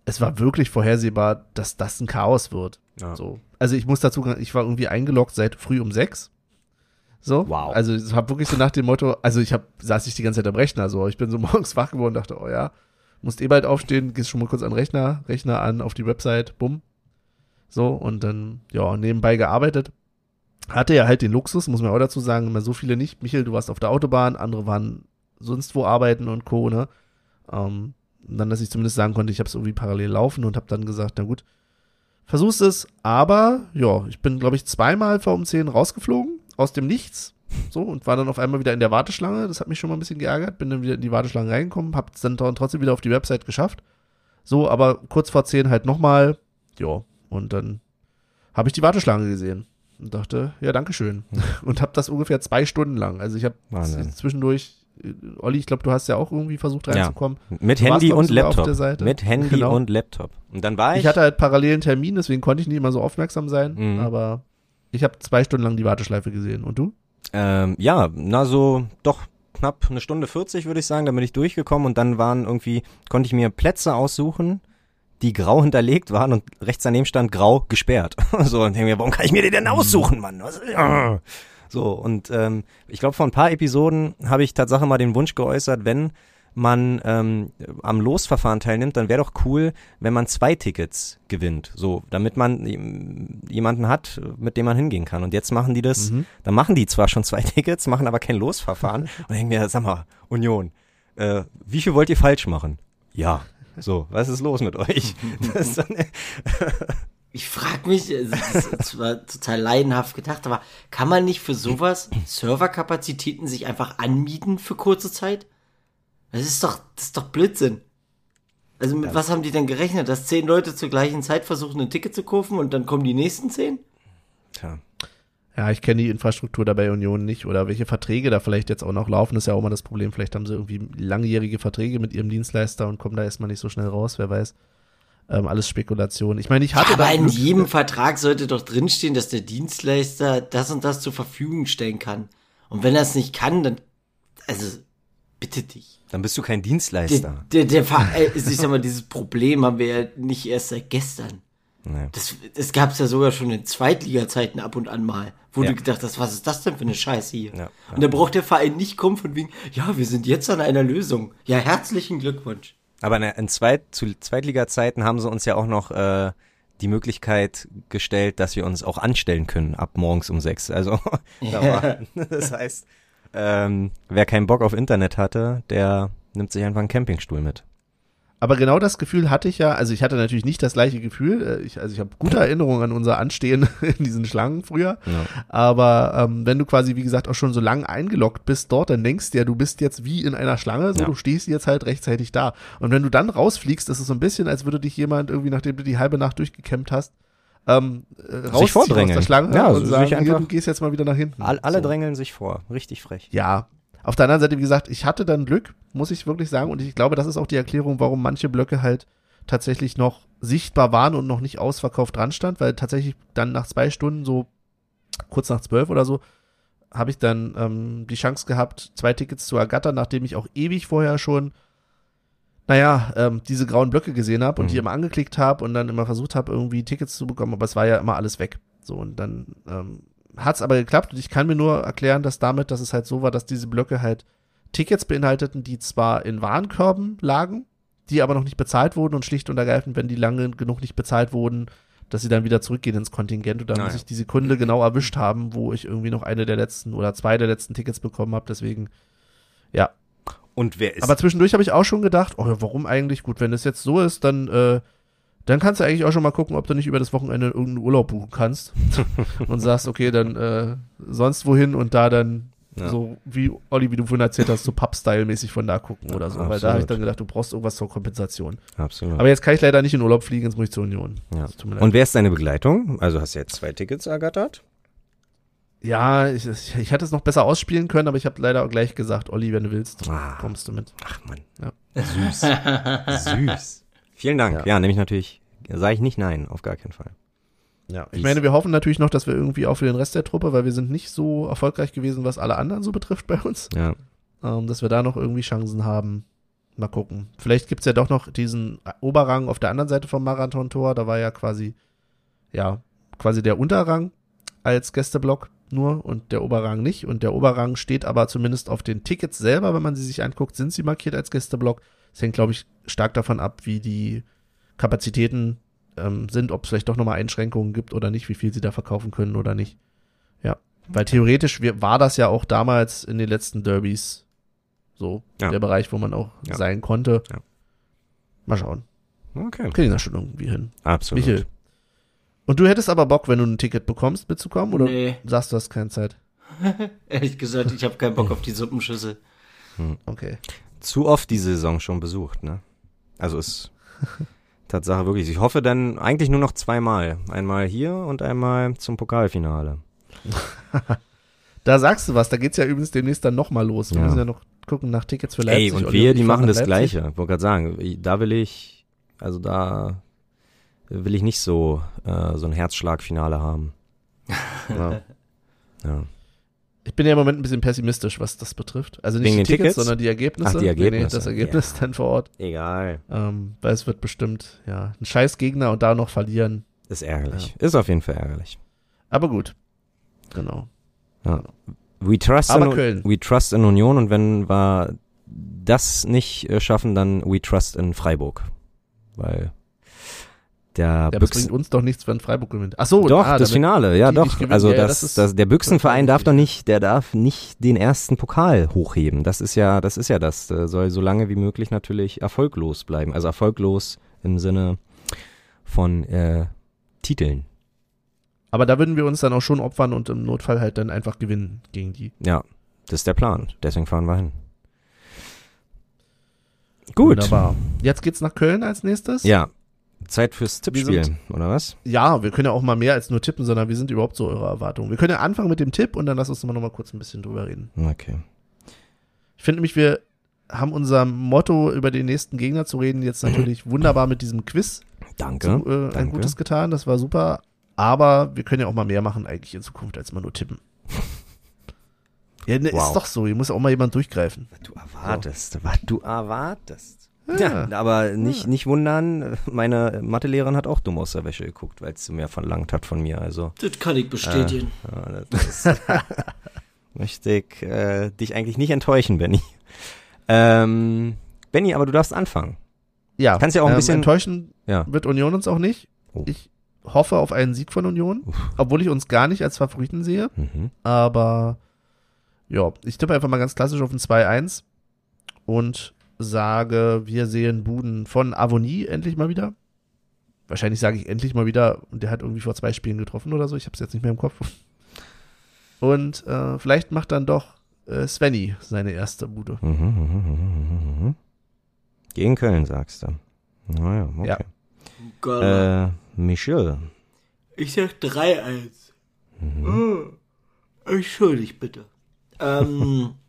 Speaker 1: es war wirklich vorhersehbar, dass das ein Chaos wird.
Speaker 2: Ja.
Speaker 1: So. Also ich muss dazu, sagen, ich war irgendwie eingeloggt seit früh um sechs. So.
Speaker 2: Wow.
Speaker 1: Also ich habe wirklich so nach dem Motto, also ich habe, saß ich die ganze Zeit am Rechner, so. Ich bin so morgens wach geworden und dachte, oh ja, musst eh bald aufstehen, gehst schon mal kurz an den Rechner, Rechner an, auf die Website, bumm. So, und dann, ja, nebenbei gearbeitet. Hatte ja halt den Luxus, muss man auch dazu sagen, immer so viele nicht. Michael, du warst auf der Autobahn, andere waren sonst wo arbeiten und Co., ne? Ähm, dann, dass ich zumindest sagen konnte, ich habe es irgendwie parallel laufen und habe dann gesagt, na gut, versuchst es, aber ja, ich bin, glaube ich, zweimal vor um 10 rausgeflogen, aus dem Nichts, so, und war dann auf einmal wieder in der Warteschlange, das hat mich schon mal ein bisschen geärgert, bin dann wieder in die Warteschlange reingekommen, hab's dann tr- trotzdem wieder auf die Website geschafft, so, aber kurz vor 10 halt nochmal, ja, und dann habe ich die Warteschlange gesehen und dachte, ja, Dankeschön. Und habe das ungefähr zwei Stunden lang. Also ich habe zwischendurch, Olli, ich glaube, du hast ja auch irgendwie versucht
Speaker 2: Ja.
Speaker 1: reinzukommen.
Speaker 2: Mit
Speaker 1: Du
Speaker 2: Handy und Laptop. Mit Handy
Speaker 1: Genau.
Speaker 2: und Laptop. Und dann war ich.
Speaker 1: Ich hatte halt parallelen Termin, deswegen konnte ich nicht immer so aufmerksam sein,
Speaker 2: Mhm.
Speaker 1: aber ich habe zwei Stunden lang die Warteschleife gesehen. Und du?
Speaker 2: Ähm, ja, na so, doch knapp eine Stunde 40 würde ich sagen, dann bin ich durchgekommen und dann waren irgendwie, konnte ich mir Plätze aussuchen, die grau hinterlegt waren und rechts daneben stand grau gesperrt. so, und denke mir, warum kann ich mir die denn aussuchen, Mann? Was, ah. so, und ähm, ich glaube, vor ein paar Episoden habe ich Tatsache mal den Wunsch geäußert, wenn man ähm, am Losverfahren teilnimmt, dann wäre doch cool, wenn man zwei Tickets gewinnt. So, damit man jemanden hat, mit dem man hingehen kann. Und jetzt machen die das,
Speaker 1: Mhm.
Speaker 2: dann machen die zwar schon zwei Tickets, machen aber kein Losverfahren und denken mir, sag mal, Union, äh, wie viel wollt ihr falsch machen? Ja. So, was ist los mit euch? Das ist dann,
Speaker 3: Ich frage mich, das ist zwar total leidenhaft gedacht, aber kann man nicht für sowas Serverkapazitäten sich einfach anmieten für kurze Zeit? Das ist doch, das ist doch Blödsinn. Also mit was haben die denn gerechnet, dass zehn Leute zur gleichen Zeit versuchen, ein Ticket zu kaufen und dann kommen die nächsten zehn?
Speaker 2: tja.
Speaker 1: Ja, ich kenne die Infrastruktur da bei Union nicht oder welche Verträge da vielleicht jetzt auch noch laufen, ist ja auch immer das Problem. Vielleicht haben sie irgendwie langjährige Verträge mit ihrem Dienstleister und kommen da erstmal nicht so schnell raus, wer weiß. Ähm, alles Spekulation. Ich meine, ich hatte
Speaker 3: Ja, aber
Speaker 1: da
Speaker 3: in jedem Vertrag sollte doch drinstehen, dass der Dienstleister das und das zur Verfügung stellen kann. Und wenn er es nicht kann, dann, also, bitte dich.
Speaker 2: Dann bist du kein
Speaker 3: Der,
Speaker 2: Dienstleister.
Speaker 3: der, der äh, ich sag mal, dieses Problem haben wir ja nicht erst seit gestern.
Speaker 2: Nee.
Speaker 3: Das, das gab es ja sogar schon in Zweitliga-Zeiten ab und an mal, wo
Speaker 2: Ja.
Speaker 3: du gedacht hast, was ist das denn für eine Scheiße hier?
Speaker 2: Ja,
Speaker 3: Und da braucht der Verein nicht kommen von wegen, ja, wir sind jetzt an einer Lösung. Ja, herzlichen Glückwunsch.
Speaker 2: Aber in, Zweit, zu Zweitliga-Zeiten haben sie uns ja auch noch äh, die Möglichkeit gestellt, dass wir uns auch anstellen können ab morgens um sechs. Also da war, das heißt, ähm, wer keinen Bock auf Internet hatte, der nimmt sich einfach einen Campingstuhl mit.
Speaker 1: Aber genau das Gefühl hatte ich ja, also ich hatte natürlich nicht das gleiche Gefühl, äh, ich, also ich habe gute Erinnerungen an unser Anstehen in diesen Schlangen früher,
Speaker 2: Ja.
Speaker 1: aber ähm, wenn du quasi, wie gesagt, auch schon so lang eingeloggt bist dort, dann denkst du ja, du bist jetzt wie in einer Schlange, so
Speaker 2: Ja.
Speaker 1: du stehst jetzt halt rechtzeitig da. Und wenn du dann rausfliegst, ist es so ein bisschen, als würde dich jemand irgendwie, nachdem du die halbe Nacht durchgekämmt hast, ähm, äh, aus der Schlange
Speaker 2: Ja,
Speaker 1: und
Speaker 2: sich
Speaker 1: sagen, hier,
Speaker 2: einfach-
Speaker 1: du gehst jetzt mal wieder nach hinten.
Speaker 2: All, alle
Speaker 1: so.
Speaker 2: drängeln sich vor. Richtig frech.
Speaker 1: Ja. Auf der anderen Seite, wie gesagt, ich hatte dann Glück, muss ich wirklich sagen. Und ich glaube, das ist auch die Erklärung, warum manche Blöcke halt tatsächlich noch sichtbar waren und noch nicht ausverkauft dran stand, weil tatsächlich dann nach zwei Stunden, so kurz nach zwölf oder so, habe ich dann ähm, die Chance gehabt, zwei Tickets zu ergattern, nachdem ich auch ewig vorher schon, naja, ähm, diese grauen Blöcke gesehen habe und
Speaker 2: Mhm.
Speaker 1: die immer angeklickt habe und dann immer versucht habe, irgendwie Tickets zu bekommen, aber es war ja immer alles weg. So, und dann ähm, hat es aber geklappt und ich kann mir nur erklären, dass damit, dass es halt so war, dass diese Blöcke halt Tickets beinhalteten, die zwar in Warenkörben lagen, die aber noch nicht bezahlt wurden und schlicht und ergreifend, wenn die lange genug nicht bezahlt wurden, dass sie dann wieder zurückgehen ins Kontingent und dann
Speaker 2: Ah,
Speaker 1: muss ich die Sekunde genau erwischt haben, wo ich irgendwie noch eine der letzten oder zwei der letzten Tickets bekommen habe. Deswegen, ja.
Speaker 2: Und wer ist
Speaker 1: Aber zwischendurch habe ich auch schon gedacht, oh ja, warum eigentlich? Gut, wenn es jetzt so ist, dann, äh, dann kannst du eigentlich auch schon mal gucken, ob du nicht über das Wochenende irgendeinen Urlaub buchen kannst und sagst, okay, dann äh, sonst wohin und da dann
Speaker 2: Ja.
Speaker 1: so wie Olli, wie du vorhin erzählt hast, so Pub-Style-mäßig von da gucken oder so. Weil da
Speaker 2: absolut.
Speaker 1: habe ich dann gedacht, du brauchst irgendwas zur Kompensation.
Speaker 2: Absolut.
Speaker 1: Aber jetzt kann ich leider nicht in Urlaub fliegen, jetzt muss ich zur Union.
Speaker 2: ja. Und wer ist deine Begleitung? Also hast du jetzt zwei Tickets ergattert?
Speaker 1: ja, ich, ich, ich hätte es noch besser ausspielen können, aber ich habe leider auch gleich gesagt, Olli, wenn du willst,
Speaker 2: Ah.
Speaker 1: kommst du mit.
Speaker 2: Ach man.
Speaker 1: Ja.
Speaker 2: Süß. Süß. Vielen Dank.
Speaker 1: Ja.
Speaker 2: Ja, nehme ich natürlich, sage ich nicht nein, auf gar keinen Fall.
Speaker 1: Ja, ich
Speaker 2: Dies.
Speaker 1: meine, wir hoffen natürlich noch, dass wir irgendwie auch für den Rest der Truppe, weil wir sind nicht so erfolgreich gewesen, was alle anderen so betrifft bei uns,
Speaker 2: Ja.
Speaker 1: ähm, dass wir da noch irgendwie Chancen haben. Mal gucken. Vielleicht gibt's ja doch noch diesen Oberrang auf der anderen Seite vom Marathontor. Da war ja quasi, ja, quasi der Unterrang als Gästeblock nur und der Oberrang nicht. Und der Oberrang steht aber zumindest auf den Tickets selber, wenn man sie sich anguckt, sind sie markiert als Gästeblock. Das hängt, glaube ich, stark davon ab, wie die Kapazitäten ähm, sind, ob es vielleicht doch nochmal Einschränkungen gibt oder nicht, wie viel sie da verkaufen können oder nicht. Ja. Weil theoretisch wir, war das ja auch damals in den letzten Derbys so
Speaker 2: Ja.
Speaker 1: der Bereich, wo man auch
Speaker 2: Ja.
Speaker 1: sein konnte.
Speaker 2: Ja.
Speaker 1: Mal schauen.
Speaker 2: Okay.
Speaker 1: Kriegen das schon irgendwie hin.
Speaker 2: Absolut.
Speaker 1: Michel. Und du hättest aber Bock, wenn du ein Ticket bekommst, mitzukommen? Oder
Speaker 3: Nee.
Speaker 1: sagst du hast keine Zeit?
Speaker 3: Ehrlich gesagt, ich habe keinen Bock auf die Suppenschüssel.
Speaker 1: Okay.
Speaker 2: Zu oft die Saison schon besucht, ne? Also ist Tatsache wirklich. Ich hoffe dann eigentlich nur noch zweimal. Einmal hier und einmal zum Pokalfinale.
Speaker 1: Da sagst du was, da geht's ja übrigens demnächst dann nochmal los. Wir
Speaker 2: Ja.
Speaker 1: müssen ja noch gucken nach Tickets für Leipzig.
Speaker 2: Ey, und wir, die machen das
Speaker 1: Leipzig.
Speaker 2: Gleiche. Ich wollte gerade sagen, da will ich, also da will ich nicht so, äh, so ein Herzschlagfinale haben.
Speaker 1: Ja.
Speaker 2: Ja.
Speaker 1: Ich bin ja im Moment ein bisschen pessimistisch, was das betrifft. Also nicht
Speaker 2: Wegen
Speaker 1: die Tickets,
Speaker 2: Tickets?
Speaker 1: sondern die Ergebnisse.
Speaker 2: Ach, die
Speaker 1: Nee, nee,
Speaker 2: Ergebnisse.
Speaker 1: das Ergebnis
Speaker 2: Ja.
Speaker 1: dann vor Ort.
Speaker 2: Egal.
Speaker 1: Ähm, weil es wird bestimmt, ja, ein scheiß Gegner und da noch verlieren.
Speaker 2: Ist ärgerlich. Ist auf jeden Fall ärgerlich.
Speaker 1: Aber gut. Genau.
Speaker 2: We trust,
Speaker 1: Aber
Speaker 2: in,
Speaker 1: Köln.
Speaker 2: we trust in Union und wenn wir das nicht äh, schaffen, dann we trust in Freiburg. Weil der
Speaker 1: Ja, das
Speaker 2: Büchsen,
Speaker 1: bringt uns doch nichts, wenn Freiburg gewinnt. Ach so,
Speaker 2: Doch,
Speaker 1: ah,
Speaker 2: das Finale, ja doch. Also
Speaker 1: Ja,
Speaker 2: das,
Speaker 1: das
Speaker 2: das, der Büchsenverein
Speaker 1: das
Speaker 2: darf doch nicht, der darf nicht den ersten Pokal hochheben. Das ist ja, das ist ja das. Der soll so lange wie möglich natürlich erfolglos bleiben. Also erfolglos im Sinne von äh, Titeln.
Speaker 1: Aber da würden wir uns dann auch schon opfern und im Notfall halt dann einfach gewinnen gegen die.
Speaker 2: Ja, das ist der Plan. Deswegen fahren wir hin. Gut.
Speaker 1: Wunderbar. Jetzt geht's nach Köln als nächstes.
Speaker 2: Ja. Zeit fürs
Speaker 1: Wir
Speaker 2: Tippspiel,
Speaker 1: sind-
Speaker 2: oder was?
Speaker 1: Ja, wir können ja auch mal mehr als nur tippen, sondern wir sind überhaupt so eure Erwartungen. Wir können ja anfangen mit dem Tipp und dann lass uns noch mal kurz ein bisschen drüber reden.
Speaker 2: Okay.
Speaker 1: Ich finde nämlich, wir haben unser Motto, über den nächsten Gegner zu reden, jetzt natürlich wunderbar mit diesem Quiz
Speaker 2: Danke.
Speaker 1: zu, äh, ein
Speaker 2: danke.
Speaker 1: Gutes getan. Das war super. Aber wir können ja auch mal mehr machen eigentlich in Zukunft, als mal nur tippen. ja, ne,
Speaker 2: Wow.
Speaker 1: ist doch so. Hier muss auch mal jemand durchgreifen.
Speaker 2: Du erwartest, was du erwartest. Ja, aber nicht, nicht wundern, meine Mathelehrerin hat auch dumm aus der Wäsche geguckt, weil sie mehr verlangt hat von mir. Also
Speaker 3: Das kann ich bestätigen.
Speaker 2: ja, das ist, möchte ich äh, dich eigentlich nicht enttäuschen, Benny. Ähm, Benny, aber du darfst anfangen.
Speaker 1: Ja,
Speaker 2: Kannst ja auch ein
Speaker 1: ähm,
Speaker 2: bisschen-
Speaker 1: enttäuschen
Speaker 2: Ja.
Speaker 1: wird Union uns auch nicht.
Speaker 2: Oh.
Speaker 1: Ich hoffe auf einen Sieg von Union, obwohl ich uns gar nicht als Favoriten sehe.
Speaker 2: Mhm.
Speaker 1: Aber ja, ich tippe einfach mal ganz klassisch auf ein 2-1 und sage, wir sehen Buden von Avonie endlich mal wieder. Wahrscheinlich sage ich endlich mal wieder und der hat irgendwie vor zwei Spielen getroffen oder so. Ich habe es jetzt nicht mehr im Kopf. Und äh, vielleicht macht dann doch äh, Svenny seine erste Bude.
Speaker 2: Mhm, mhm, mhm. Gegen Köln, sagst du. Naja, okay.
Speaker 1: Ja.
Speaker 2: Äh, Michel.
Speaker 3: Ich sag 3-1.
Speaker 2: Mhm.
Speaker 3: Oh, entschuldigt bitte. Ähm,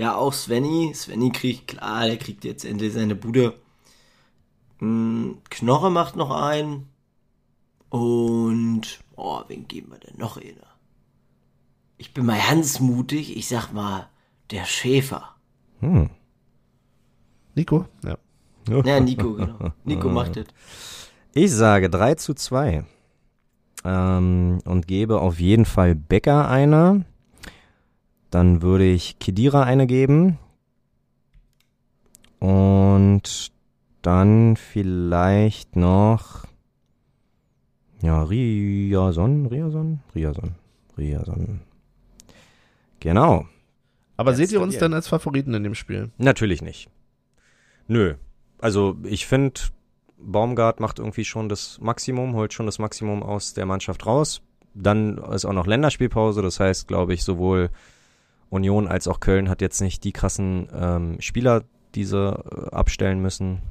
Speaker 3: ja, auch Svenny. Svenny kriegt, klar, der kriegt jetzt endlich seine Bude. Hm, Knorre macht noch ein. Und, oh, wen geben wir denn noch eine? Ich bin mal ganz mutig. Ich sag mal, der Schäfer.
Speaker 2: Hm.
Speaker 1: Nico? Ja.
Speaker 3: Ja, Nico, genau. Nico macht das.
Speaker 2: Ich sage 3 zu 2. Ähm, und gebe auf jeden Fall Becker eine. Dann würde ich Kedira eine geben. Und dann vielleicht noch. Ja, Riason, Riason, Riason, Riason. Genau.
Speaker 1: Aber
Speaker 2: Jetzt
Speaker 1: seht ihr uns
Speaker 2: dir.
Speaker 1: dann als Favoriten in dem Spiel?
Speaker 2: Natürlich nicht. Nö. Also ich finde, Baumgart macht irgendwie schon das Maximum, holt schon das Maximum aus der Mannschaft raus. Dann ist auch noch Länderspielpause, das heißt, glaube ich, sowohl Union als auch Köln hat jetzt nicht die krassen ähm, Spieler, die sie äh, abstellen müssen.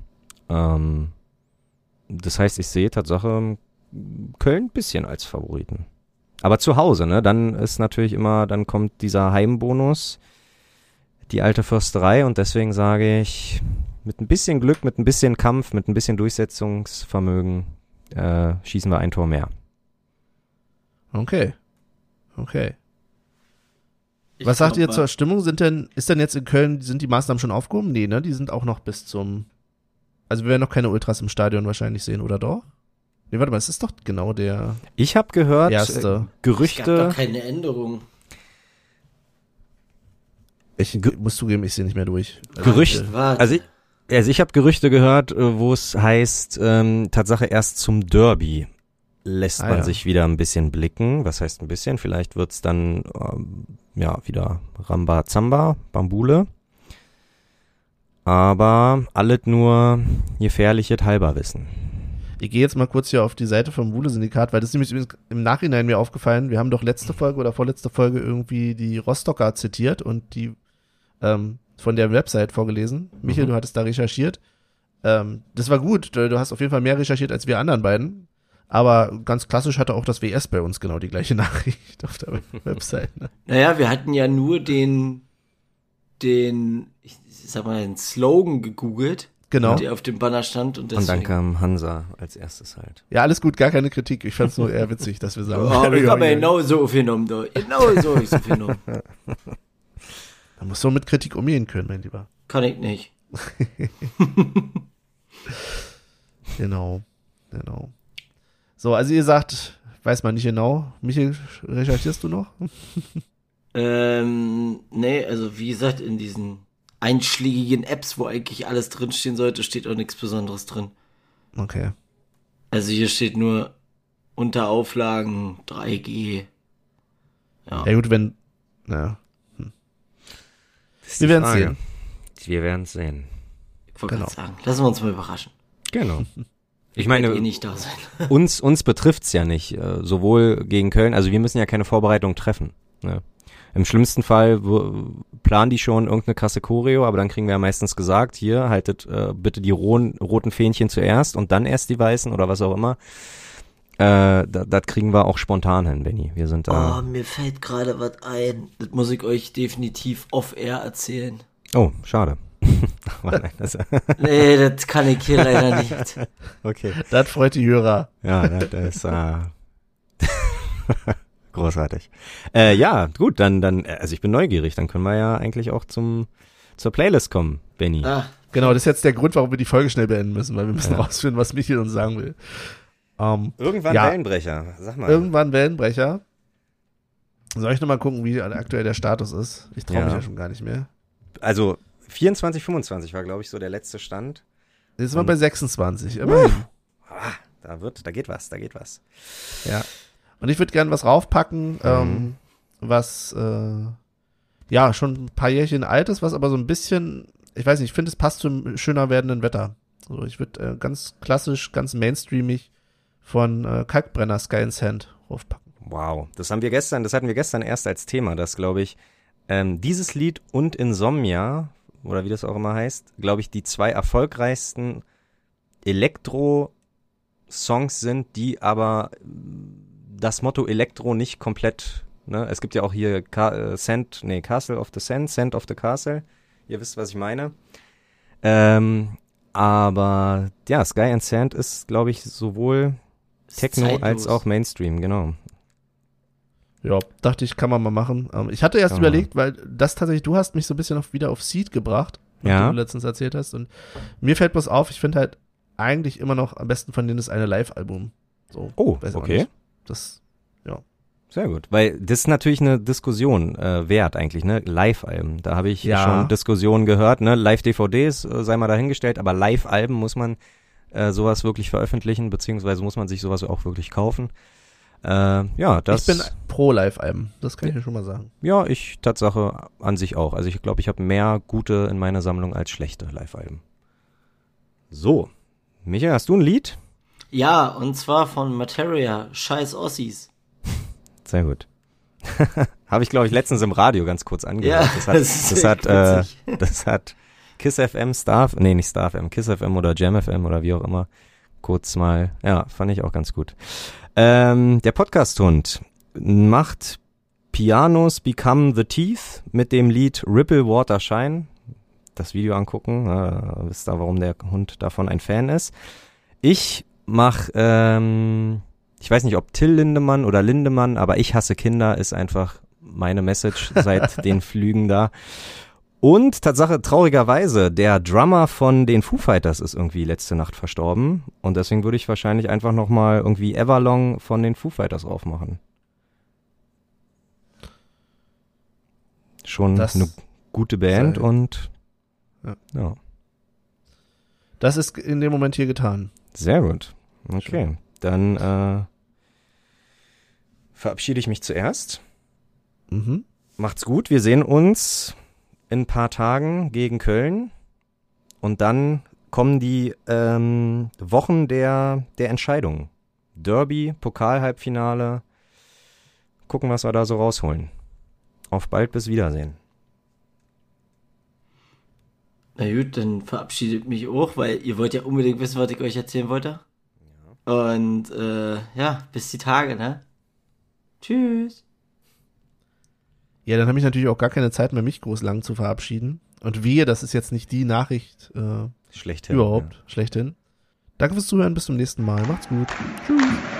Speaker 2: Ähm, das heißt, ich sehe Tatsache Köln ein bisschen als Favoriten. Aber zu Hause, ne? Dann ist natürlich immer, dann kommt dieser Heimbonus die alte Försterei und deswegen sage ich, mit ein bisschen Glück, mit ein bisschen Kampf, mit ein bisschen Durchsetzungsvermögen äh, schießen wir ein Tor mehr.
Speaker 1: Okay. Okay.
Speaker 3: Ich
Speaker 1: Was sagt ihr zur Stimmung? Sind denn, ist denn jetzt in Köln, sind die Maßnahmen schon aufgehoben? Nee, ne? Die sind auch noch bis zum. Also wir werden noch keine Ultras im Stadion wahrscheinlich sehen, oder doch? Nee, warte mal, es ist doch genau der
Speaker 2: Ich habe gehört,
Speaker 1: erste.
Speaker 3: Es gab
Speaker 2: Gerüchte,
Speaker 3: doch keine Änderung.
Speaker 1: Ich muss zugeben, ich sehe nicht mehr durch. Also,
Speaker 2: Gerücht-
Speaker 1: äh,
Speaker 3: Warte.
Speaker 2: also ich, also ich habe Gerüchte gehört, äh, wo es heißt, ähm, Tatsache erst zum Derby lässt
Speaker 1: Ah,
Speaker 2: man
Speaker 1: ja.
Speaker 2: sich wieder ein bisschen blicken. Was heißt ein bisschen? Vielleicht wird's dann ähm, ja wieder Ramba Zamba, Bambule. Aber alles nur gefährliches Halberwissen.
Speaker 1: Ich gehe jetzt mal kurz hier auf die Seite vom Wule-Syndikat, weil das ist nämlich im Nachhinein mir aufgefallen. Wir haben doch letzte Folge oder vorletzte Folge irgendwie die Rostocker zitiert und die ähm, von der Website vorgelesen. Michael,
Speaker 2: Mhm.
Speaker 1: du hattest da recherchiert. Ähm, das war gut. Du hast auf jeden Fall mehr recherchiert als wir anderen beiden. Aber ganz klassisch hatte auch das WS bei uns genau die gleiche Nachricht auf der Website. Ne?
Speaker 3: Naja, wir hatten ja nur den, den, ich sag mal, den Slogan gegoogelt,
Speaker 1: Genau.
Speaker 3: der auf dem Banner stand und
Speaker 2: Und dann
Speaker 3: deswegen.
Speaker 2: kam Hansa als erstes halt.
Speaker 1: Ja, alles gut, gar keine Kritik. Ich fand's nur eher witzig, dass wir sagen.
Speaker 3: Oh, ich habe genau so aufgenommen, da. Genau so ich aufgenommen.
Speaker 1: Man muss so mit Kritik umgehen können, mein Lieber.
Speaker 3: Kann ich nicht.
Speaker 1: Genau, genau. So, also ihr sagt, weiß man nicht genau. Michael, recherchierst du noch?
Speaker 3: Ähm, nee, also wie gesagt, in diesen einschlägigen Apps, wo eigentlich alles drinstehen sollte, steht auch nichts Besonderes drin.
Speaker 1: Okay.
Speaker 3: Also hier steht nur unter Auflagen 3G. Ja.
Speaker 1: Ja gut, wenn, naja.
Speaker 2: Ist
Speaker 1: Wir
Speaker 2: Frage.
Speaker 1: sehen.
Speaker 2: Wir werden es sehen.
Speaker 3: Ich wollte
Speaker 1: Genau.
Speaker 3: gerade sagen, lassen wir uns mal überraschen.
Speaker 2: Genau. Ich meine,
Speaker 3: eh nicht da sein.
Speaker 2: uns, uns betrifft's ja nicht, äh, sowohl gegen Köln, also wir müssen ja keine Vorbereitung treffen. Ne? Im schlimmsten Fall planen die schon irgendeine krasse Choreo, aber dann kriegen wir ja meistens gesagt, hier, haltet äh, bitte die rohen, roten Fähnchen zuerst und dann erst die weißen oder was auch immer. Äh, da- das kriegen wir auch spontan hin, Benny. Wir sind
Speaker 3: Oh,
Speaker 2: da.
Speaker 3: mir fällt gerade was ein. Das muss ich euch definitiv off-air erzählen.
Speaker 2: Oh, schade. Aber nein, das,
Speaker 3: Nee, das kann ich hier leider nicht.
Speaker 2: okay.
Speaker 1: Das freut die Hörer.
Speaker 2: Ja, das ist äh, großartig. Äh, ja, gut, dann, dann, also ich bin neugierig, dann können wir ja eigentlich auch zum, zur Playlist kommen, Benny.
Speaker 3: Ah,
Speaker 1: Genau, das ist jetzt der Grund, warum wir die Folge schnell beenden müssen, weil wir müssen
Speaker 2: Ja.
Speaker 1: rausfinden, was Michael uns sagen will. Ähm,
Speaker 2: Irgendwann
Speaker 1: Ja.
Speaker 2: Wellenbrecher, sag mal.
Speaker 1: irgendwann Wellenbrecher. Soll ich nochmal gucken, wie aktuell der Status ist? Ich traue mich
Speaker 2: Ja.
Speaker 1: ja schon gar nicht mehr.
Speaker 2: Also 24, 25 war, glaube ich, so der letzte Stand.
Speaker 1: Jetzt sind wir bei 26, immerhin.
Speaker 2: Ah, da wird, da geht was, da geht was.
Speaker 1: Ja. Und ich würde gerne was raufpacken, ähm, was äh, ja schon ein paar Jährchen alt ist, was aber so ein bisschen, ich weiß nicht, ich finde, es passt zum schöner werdenden Wetter. So, ich würde äh, ganz klassisch, ganz mainstreamig von äh, Kalkbrenner Sky and Sand raufpacken.
Speaker 2: Wow, das haben wir gestern, das hatten wir gestern erst als Thema, dass, glaube ich, ähm, dieses Lied und Insomnia, oder wie das auch immer heißt, glaube ich, die zwei erfolgreichsten Elektro-Songs sind, die aber das Motto Elektro nicht komplett, ne, es gibt ja auch hier Ka äh, Sand, nee, Castle of the Sand, Sand of the Castle, ihr wisst, was ich meine. Ähm, aber ja, Sky and Sand ist, glaube ich, sowohl Techno
Speaker 3: zeitlos.
Speaker 2: als auch Mainstream, genau.
Speaker 1: Ja, dachte ich, kann man mal machen. Ähm, ich hatte erst
Speaker 2: man
Speaker 1: überlegt, weil das tatsächlich, du hast mich so ein bisschen auf, wieder auf Seed gebracht, was
Speaker 2: Ja.
Speaker 1: du letztens erzählt hast. Und mir fällt bloß auf, ich finde halt eigentlich immer noch am besten von denen das eine Live-Album. So,
Speaker 2: Oh, okay.
Speaker 1: Das,
Speaker 2: Sehr gut. Weil das ist natürlich eine Diskussion äh, wert eigentlich, ne? Live-Alben. Da habe ich
Speaker 1: Ja.
Speaker 2: schon Diskussionen gehört, ne? Live-DVDs äh, sei mal dahingestellt, aber Live-Alben muss man äh, sowas wirklich veröffentlichen, beziehungsweise muss man sich sowas auch wirklich kaufen. Äh, ja, das.
Speaker 1: ich bin pro Live-Alben. Das kann ich dir schon mal sagen.
Speaker 2: ja, ich Tatsache an sich auch. Also ich glaube, ich habe mehr gute in meiner Sammlung als schlechte Live-Alben. So. Michael, hast du ein Lied?
Speaker 3: Ja, und zwar von Materia, Scheiß Ossis.
Speaker 2: Sehr gut. Habe ich, glaube ich, letztens im Radio ganz kurz angehört.
Speaker 3: Ja,
Speaker 2: das hat,
Speaker 3: das ist
Speaker 2: das hat, äh, das hat Kiss FM, Star, nee, nicht Star FM, Kiss FM oder Jam FM oder wie auch immer kurz mal, ja, fand ich auch ganz gut. Ähm, der Podcast-Hund macht Pianos Become the Teeth mit dem Lied Ripple Water Shine. Das Video angucken, äh, wisst ihr, warum der Hund davon ein Fan ist. Ich mach, ähm, ich weiß nicht, ob Till Lindemann oder Lindemann, aber ich hasse Kinder ist einfach meine Message seit den Flügen da. Und Tatsache, traurigerweise, der Drummer von den Foo Fighters ist irgendwie letzte Nacht verstorben. Und deswegen würde ich wahrscheinlich einfach nochmal irgendwie Everlong von den Foo Fighters aufmachen. Schon
Speaker 1: Das-
Speaker 2: eine gute Band
Speaker 1: Sei-
Speaker 2: und
Speaker 1: Ja.
Speaker 2: ja,
Speaker 1: Das ist in dem Moment hier getan.
Speaker 2: sehr gut. Okay, dann äh, verabschiede ich mich zuerst.
Speaker 1: Mhm.
Speaker 2: Macht's gut. Wir sehen uns in ein paar Tagen gegen Köln. Und dann kommen die ähm, Wochen der, der Entscheidungen. Derby, Pokalhalbfinale. Gucken, was wir da so rausholen. Auf bald, bis Wiedersehen.
Speaker 3: Na gut, dann verabschiedet mich auch, weil ihr wollt ja unbedingt wissen, was ich euch erzählen wollte. Und äh, ja, bis die Tage, ne? Tschüss.
Speaker 1: Ja, dann habe ich natürlich auch gar keine Zeit mehr, mich groß lang zu verabschieden. Und wehe, das ist jetzt nicht die Nachricht äh,
Speaker 2: Schlechthin.
Speaker 1: überhaupt, schlechthin. Danke fürs Zuhören, bis zum nächsten Mal. Macht's gut. Tschüss.